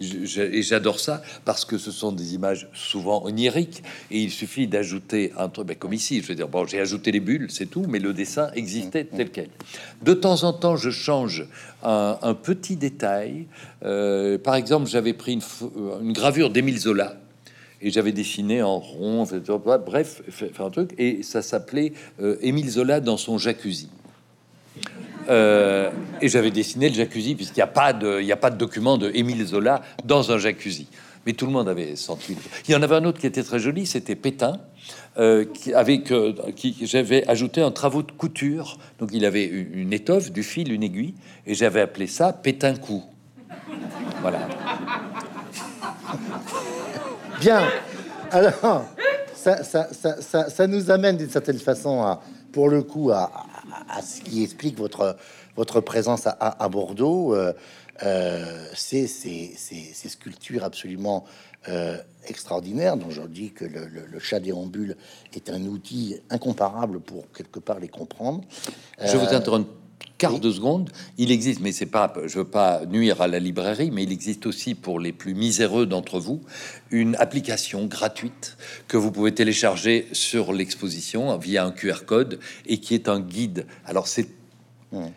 je- et j'adore ça parce que ce sont des images souvent oniriques et il suffit d'ajouter un truc, ben, comme ici, je veux dire, bon, j'ai ajouté les bulles, c'est tout, mais le dessin existait tel quel. De temps en temps, je change un, petit détail. Euh, par exemple, j'avais pris une, pho- une gravure d'Émile Zola et j'avais dessiné en rond, bref, un truc, et ça s'appelait euh, Émile Zola dans son jacuzzi. Euh, et j'avais dessiné le jacuzzi, puisqu'il n'y a, pas de- document de Zola dans un jacuzzi. Mais tout le monde avait senti. Il y en avait un autre qui était très joli, c'était Pétain, euh, qui, avec, euh, qui j'avais ajouté un travaux de couture. Donc il avait une, étoffe, du fil, une aiguille, et j'avais appelé ça Pétain coup. Voilà. <laughs> Bien. Alors, ça, ça, ça, ça, nous amène d'une certaine façon, à, pour le coup, à, ce qui explique votre, votre présence à Bordeaux. Euh, ces, ces- ces sculptures absolument euh, extraordinaires, dont je dis que le, le- le chat déambule est un outil incomparable pour quelque part les comprendre. Je vous Euh, interromps quart de seconde. Il existe, mais c'est pas, je veux pas nuire à la librairie, mais il existe aussi pour les plus miséreux d'entre vous une application gratuite que vous pouvez télécharger sur l'exposition via un QR code et qui est un guide. Alors c'est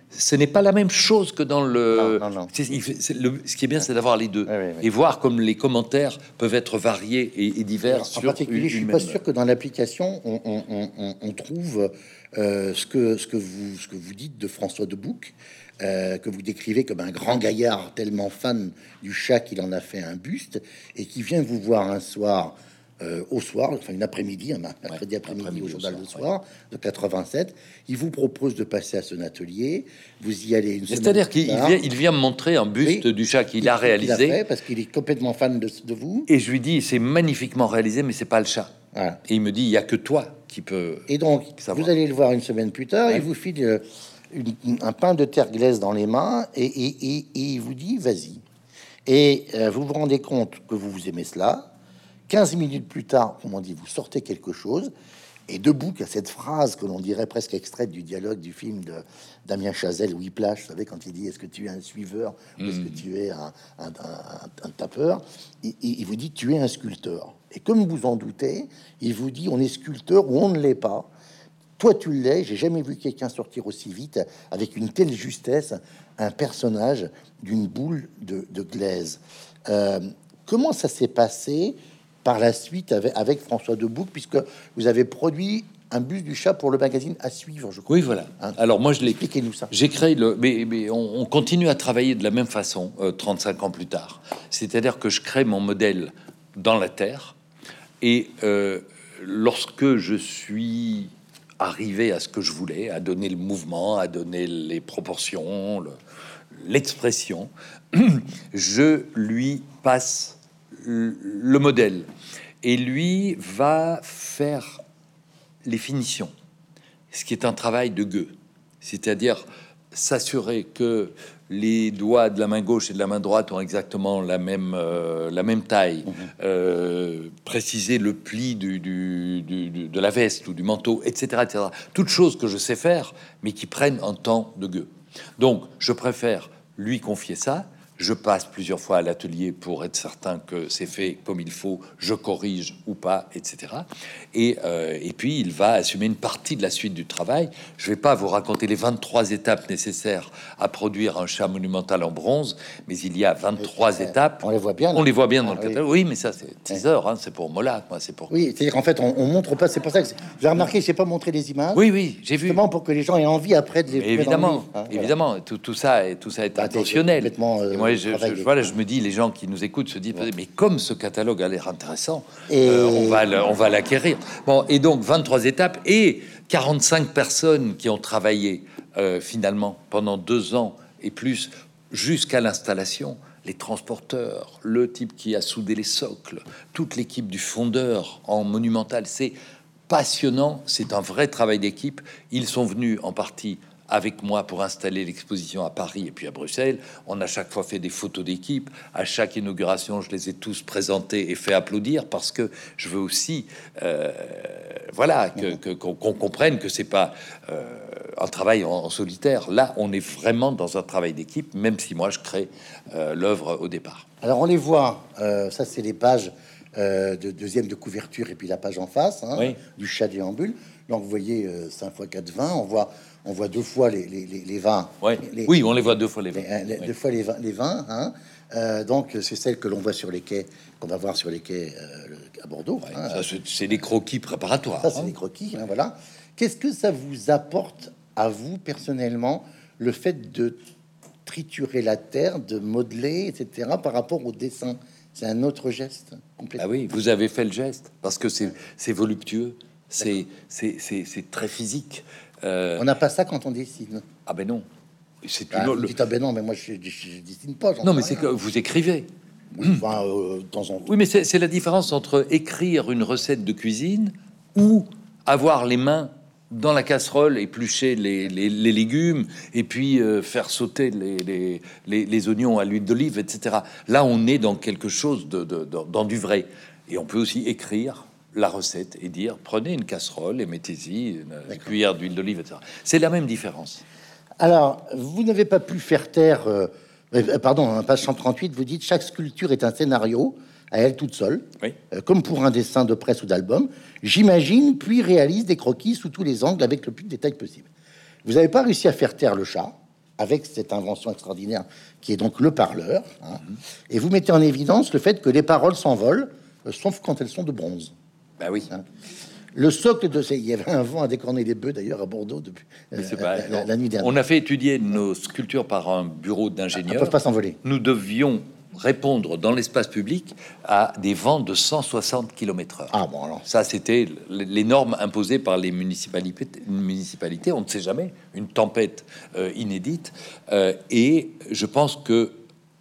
ce n'est pas la même chose que dans le. Non, non, non. c'est- il fait- c'est le- ce qui est bien, c'est d'avoir les deux et voir comme les commentaires peuvent être variés et, et divers. En sur particulier, une- je suis pas même- sûr que dans l'application on, on- on- on- on trouve euh, ce que ce que vous ce que vous dites de François de Bouc, euh, que vous décrivez comme un grand gaillard tellement fan du chat qu'il en a fait un buste et qui vient vous voir un soir. Euh, au soir, enfin une après-midi, un mercredi après-midi après-midi au au journal soir, le soir de 87, il vous propose de passer à son atelier. Vous y allez une semaine C'est-à-dire qu'il vient, il vient me montrer un buste Oui. du chat qu'il a réalisé. fait parce qu'il est complètement fan de, de vous. Et je lui dis, c'est magnifiquement réalisé, mais c'est pas le chat. Voilà. Et il me dit, il y a que toi qui peux. Et donc, Ça vous allez le voir une semaine plus tard, Ouais. il vous file euh, une- un pain de terre glaise dans les mains et, et- et- et il vous dit vas-y. Et euh, vous vous rendez compte que vous vous aimez cela. 15 minutes plus tard, on dit, vous sortez quelque chose. Et debout, a cette phrase que l'on dirait presque extraite du dialogue du film de Damien Chazelle, Whiplash, vous savez, quand il dit Est-ce que tu es un suiveur ou est-ce que tu es un, un- un- un tapeur il, il- il vous dit Tu es un sculpteur. Et comme vous en doutez, il vous dit On est sculpteur ou on ne l'est pas. Toi, tu l'es. J'ai jamais vu quelqu'un sortir aussi vite, avec une telle justesse, un personnage d'une boule de, de glaise. Euh, comment ça s'est passé par la suite avec, avec François Debouc, puisque vous avez produit un bus du chat pour le magazine à suivre, je crois. Oui, voilà. Hein. Alors moi, je l'ai. Expliquez-nous ça. J'ai créé le. Mais, mais on, on continue à travailler de la même façon euh, 35 ans plus tard. C'est-à-dire que je crée mon modèle dans la terre. Et euh, lorsque je suis arrivé à ce que je voulais, à donner le mouvement, à donner les proportions, le- l'expression, <clears throat> je lui passe le le modèle. Et lui va faire les finitions, ce qui est un travail de gueux, c'est-à-dire s'assurer que les doigts de la main gauche et de la main droite ont exactement la même, euh, la même taille, Mhm. euh, préciser le pli du, du- du- du- de la veste ou du manteau, etc., etc. Toutes choses que je sais faire, mais qui prennent un temps de gueux. Donc, je préfère lui confier ça. Je passe plusieurs fois à l'atelier pour être certain que c'est fait comme il faut, je corrige ou pas, etc. Et, euh, et puis, il va assumer une partie de la suite du travail. Je vais pas vous raconter les 23 étapes nécessaires à produire un chat monumental en bronze, mais il y a 23 Euh, étapes. on les voit bien, là. On les voit bien dans Ah le catalogue. Oui, mais ça, c'est teaser, hein, c'est pour Mola, moi, c'est pour... Oui, c'est-à-dire qu'en fait, on, on montre pas. C'est pour ça que avez remarqué, j'ai pas montré les images. Oui, oui, j'ai vu. Justement pour que les gens aient envie après de les. Le évidemment, livre, hein, voilà. évidemment, tout, tout ça est tout ça est Bah, intentionnel. complètement, euh, Et moi, je, voilà, je me dis, les gens qui nous écoutent se disent, mais comme ce catalogue a l'air intéressant, Et- euh, on va le- on va l'acquérir. Bon, et donc 23 étapes et 45 personnes qui ont travaillé euh, finalement pendant deux ans et plus jusqu'à l'installation. Les transporteurs, le type qui a soudé les socles, toute l'équipe du fondeur en monumental, c'est passionnant, c'est un vrai travail d'équipe. Ils sont venus en partie avec moi pour installer l'exposition à Paris et puis à Bruxelles. On a chaque fois fait des photos d'équipe. À chaque inauguration, je les ai tous présentés et fait applaudir parce que je veux aussi, euh, voilà, que- qu'on comprenne que c'est pas euh, un travail en, en solitaire. Là, on est vraiment dans un travail d'équipe, même si moi je crée euh, l'œuvre au départ. Alors on les voit. ça, c'est les pages euh, de deuxième de couverture et puis la page en face hein, Oui. du chat déambule. Donc vous voyez euh, 5 fois 4 20. On voit on voit deux fois les les, les, les 20. Ouais. Les- oui, on les voit deux fois les, Oui. deux fois les 20. Les 20 hein. Euh, donc c'est celle que l'on voit sur les quais, qu'on va voir sur les quais euh, à Bordeaux. hein. C'est- des croquis préparatoires. Ça, c'est hein. des croquis, voilà. Qu'est-ce que ça vous apporte à vous personnellement le fait de triturer la terre, de modeler, etc. par rapport au dessin? C'est un autre geste complètement. Ah oui, vous avez fait le geste parce que c'est voluptueux, c'est très physique. Euh, On n'a pas ça quand on dessine. ah ben non, c'est Ah, une- le- ah ben non, mais moi je, je, je dessine pas. non mais c'est que vous écrivez. Oui, <clears throat> enfin, euh, de temps en temps. Oui, mais c'est la différence entre écrire une recette de cuisine ou avoir les mains dans la casserole, éplucher les, les- les légumes et puis euh, faire sauter les, les- les- les oignons à l'huile d'olive, etc. Là, on est dans quelque chose de, de- de- dans du vrai. Et on peut aussi écrire la recette et dire prenez une casserole et mettez-y une cuillère d'huile d'olive, etc. C'est la même différence. Alors, vous n'avez pas pu faire taire. euh, euh, pardon, hein, page 138, vous dites chaque sculpture est un scénario à elle toute seule, Oui. euh, comme pour un dessin de presse ou d'album. J'imagine, puis réalise des croquis sous tous les angles avec le plus de détails possible. Vous n'avez pas réussi à faire taire le chat avec cette invention extraordinaire qui est donc le parleur, hein, et vous mettez en évidence le fait que les paroles s'envolent, euh, sauf quand elles sont de bronze. Bah oui. Le socle de ces... Il y avait un vent à décorner les bœufs d'ailleurs à Bordeaux depuis euh, pas- la, la- la nuit dernière. On a fait étudier nos sculptures par un bureau Elles ne d'ingénieurs. peuvent pas s'envoler. nous devions répondre dans l'espace public à des vents de 160 km/h. Ah bon alors. Ça, c'était les normes imposées par les municipalités. municipalités. On ne sait jamais, une tempête euh, inédite. Euh, et je pense que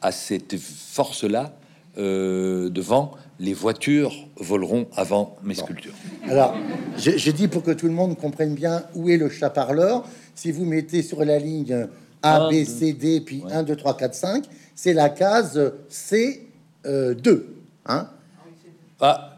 à cette force-là, euh, de vent, les voitures voleront avant mes sculptures. Alors, je, je dis pour que tout le monde comprenne bien où est le chat parleur. Si vous mettez sur la ligne A, B, C, D, puis 1, 2, 3, 4, 5, c'est la case C2. hein Ah,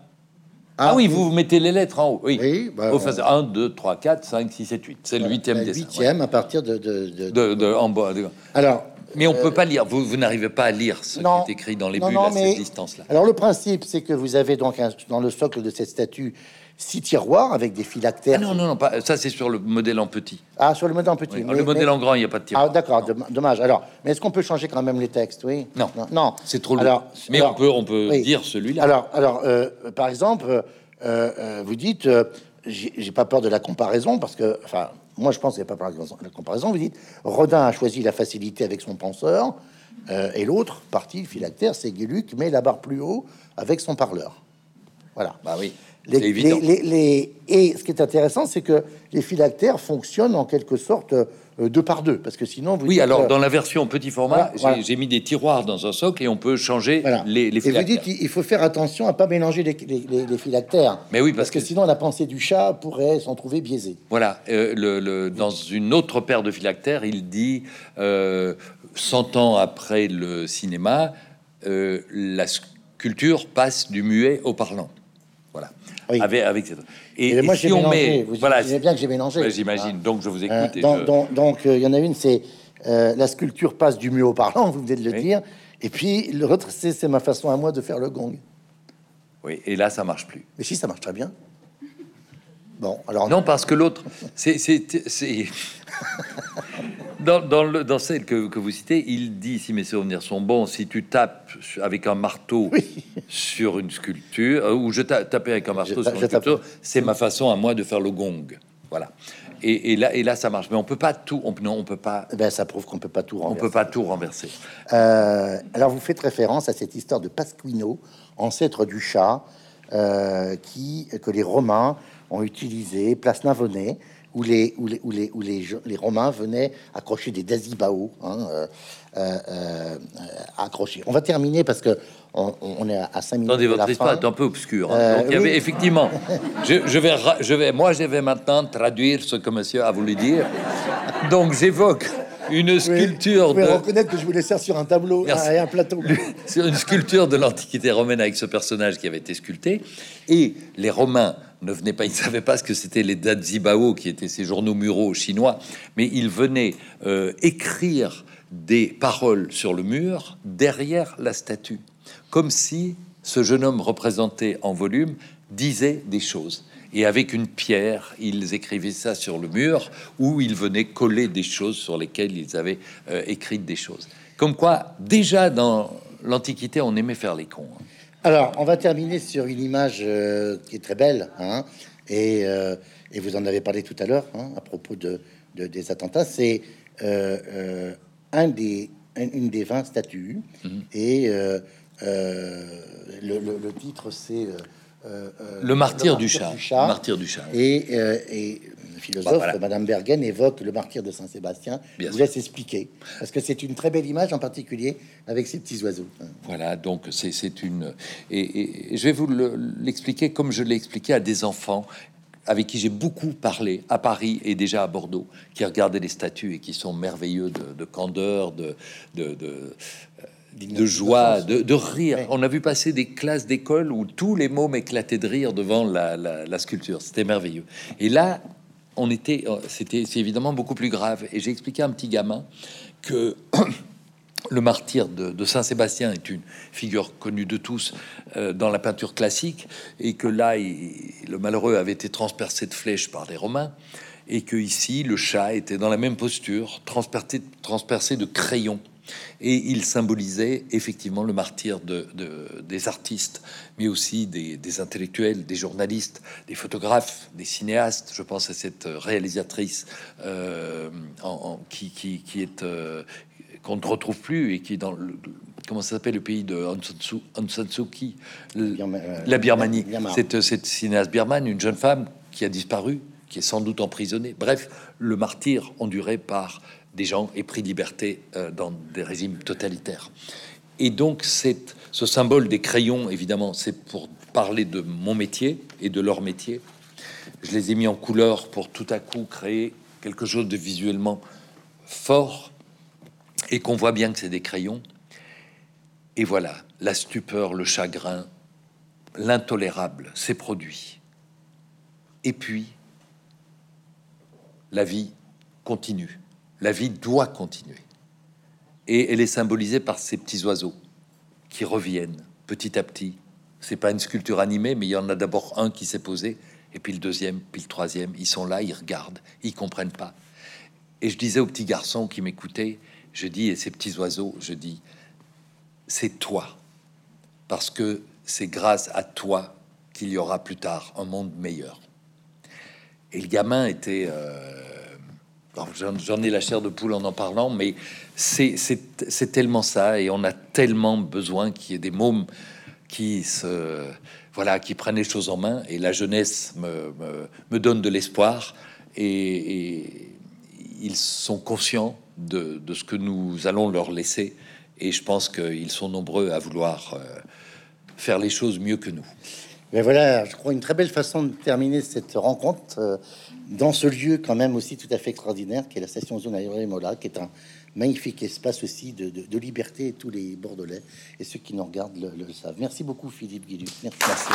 ah oui, vous mettez les lettres en haut. Oui, Oui, bah, Au on- phase 1, 2, 3, 4, 5, 6, 7, 8. C'est le huitième la dessin. huitième à partir de... de, de- ouais. De, de- en bas. de- Alors, Mais on peut pas lire. Vous, vous n'arrivez pas à lire ce non, qui est écrit dans les non, bulles non, à mais- cette distance-là. Alors, le principe, c'est que vous avez donc un- dans le socle de cette statue six tiroirs avec des Ah phylactères. non, non, non, pas, ça c'est sur le modèle en petit. Ah, sur le modèle en petit. Oui, mais- le modèle mais- en grand, il n'y a pas de Ah, tiroir. d'accord, domm- dommage. Alors, mais est-ce qu'on peut changer quand même les textes Oui? Non. non. C'est trop lourd. Alors, Mais alors- on peut, on peut oui. dire celui-là. Alors, alors euh, par exemple, euh, euh, vous dites, euh, j'ai pas peur de la comparaison parce que, enfin, moi je pense a pas de la comparaison. Vous dites, Rodin a choisi la facilité avec son penseur, euh, et l'autre partie, phylactère, c'est Gueluc met la barre plus haut avec son parleur. Voilà. Bah oui. C'est les- les- les- et ce qui est intéressant, c'est que les phylactères fonctionnent en quelque sorte euh, deux par deux, parce que sinon, vous Oui, dites, alors euh, dans la version petit format, Voilà, j'ai voilà. mis des tiroirs dans un socle et on peut changer voilà. les, les et vous dites, il faut faire attention à pas mélanger les, les- phylactères. Mais oui, parce parce que, que- sinon la pensée du chat pourrait s'en trouver biaisée. Voilà, euh, le, le- dans une autre paire de phylactères, il dit euh, 100 ans après le cinéma, euh, la sculpture passe du muet au parlant. Oui. Avec, avec cette- Et, moi, j'ai mélangé. met, Vous voilà, imaginez bien que j'ai mélangé. Ouais, j'imagine. Hein. Donc je vous écoute. Euh, donc, je- donc- donc, euh, il y en a une, c'est euh, la sculpture passe du mieux au parlant, vous venez de le Oui. dire. Et puis l'autre, c'est c'est ma façon à moi de faire le gong. Oui, et là, ça marche plus. Mais si, ça marche très bien. Bon, alors Non, parce que l'autre, c'est. <laughs> Dans, dans, le, dans celle que, que vous citez, il dit, si mes souvenirs sont bons, si tu tapes avec un marteau sur une sculpture, euh, ou je ta- tapais avec un marteau Je- sur je une sculpture, c'est ma façon à moi de faire le gong. Voilà. Et, et là, et là, ça marche. Mais on peut pas tout. On, non, on peut pas. eh ben, ça prouve qu'on peut pas tout On renverser. peut pas tout renverser. Euh, alors, vous faites référence à cette histoire de Pasquino, ancêtre du chat, euh, qui, que les Romains ont utilisé, place Navonnet, où les, où les, où les, où les, les Romains venaient accrocher des dazibao, hein, euh, euh, euh, accrochés. On va terminer parce que on, on est à 5 minutes Attendez, de la votre histoire est un peu obscure. hein. Donc, il y oui. avait effectivement. <laughs> Je, je vais, je vais, moi, je vais maintenant traduire ce que monsieur a voulu dire. Donc, j'évoque une Oui, sculpture vous pouvez de. reconnaître que je vous laisse sur un tableau Merci. et un plateau. sur une sculpture de l'Antiquité romaine avec ce personnage qui avait été sculpté. Et les Romains ne venaient pas, ils ne savaient pas ce que c'était les Dazibao, qui étaient ces journaux muraux chinois, mais ils venaient euh, écrire des paroles sur le mur derrière la statue, comme si ce jeune homme représenté en volume disait des choses. Et avec une pierre, ils écrivaient ça sur le mur, ou ils venaient coller des choses sur lesquelles ils avaient euh, écrit des choses. Comme quoi, déjà dans l'Antiquité, on aimait faire les cons. hein. Alors, on va terminer sur une image euh, qui est très belle, hein, et, euh, et vous en avez parlé tout à l'heure hein, à propos de, de- des attentats. C'est un des, un- une des 20 statues, Mhm. et le, le- le titre c'est euh, Le martyr du chat. Le martyr du chat. Et, euh, et le philosophe, Bah, voilà. Madame Bergen, évoque le martyr de Saint-Sébastien. Je vous laisse expliquer, parce que c'est une très belle image, en particulier avec ces petits oiseaux. Voilà, donc c'est une... Et, et- et je vais vous le- l'expliquer comme je l'ai expliqué à des enfants avec qui j'ai beaucoup parlé à Paris et déjà à Bordeaux, qui regardaient les statues et qui sont merveilleux de, de candeur, de, de, de, euh, de joie, de, de rire. Ouais. On a vu passer des classes d'école où tous les mômes éclataient de rire devant la, la- la sculpture. C'était merveilleux. Et là, on était, euh, c'était, c'est évidemment beaucoup plus grave. Et j'ai expliqué à un petit gamin que <coughs> le martyr de, de Saint-Sébastien est une figure connue de tous euh, dans la peinture classique, et que là, il- le malheureux avait été transpercé de flèches par les Romains, et que ici, le chat était dans la même posture, transpercé, transpercé de crayons. Et il symbolisait effectivement le martyr de, de- des artistes, mais aussi des, des intellectuels, des journalistes, des photographes, des cinéastes. Je pense à cette réalisatrice euh, en- en- qui, qui, qui est euh, qu'on ne retrouve plus et qui est dans le comment ça s'appelle le pays de Birma- euh, la Birmanie. Cette, cette cinéaste birmane, une jeune femme qui a disparu, qui est sans doute emprisonnée. Bref, le martyr enduré par des gens épris de liberté euh, dans des régimes totalitaires. Et donc, c'est ce symbole des crayons, évidemment, c'est pour parler de mon métier et de leur métier. Je les ai mis en couleur pour tout à coup créer quelque chose de visuellement fort et qu'on voit bien que c'est des crayons. Et voilà, la stupeur, le chagrin, l'intolérable s'est produit. Et puis, la vie continue. La vie doit continuer. Et elle est symbolisée par ces petits oiseaux qui reviennent petit à petit. C'est pas une sculpture animée, mais il y en a d'abord un qui s'est posé, et puis le deuxième, puis le troisième. Ils sont là, ils regardent, ils comprennent pas. Et je disais aux petits garçons qui m'écoutaient, je dis, et ces petits oiseaux, je dis, c'est toi, parce que c'est grâce à toi qu'il y aura plus tard un monde meilleur. Et le gamin était, euh, j'en ai la chair de poule en en parlant, mais c'est tellement ça, et on a tellement besoin qu'il y ait des mômes qui se voilà, qui prennent les choses en main. Et la jeunesse me, donne de l'espoir. Et, ils sont conscients de, de, ce que nous allons leur laisser. Et je pense qu'ils sont nombreux à vouloir euh, faire les choses mieux que nous. Mais voilà, je crois une très belle façon de terminer cette rencontre euh, dans ce lieu quand même aussi tout à fait extraordinaire qui est la station zone Mola, qui est un magnifique espace aussi de, de, de, liberté. Tous les Bordelais et ceux qui nous regardent le, savent. Merci beaucoup Philippe Guillu. Merci. Merci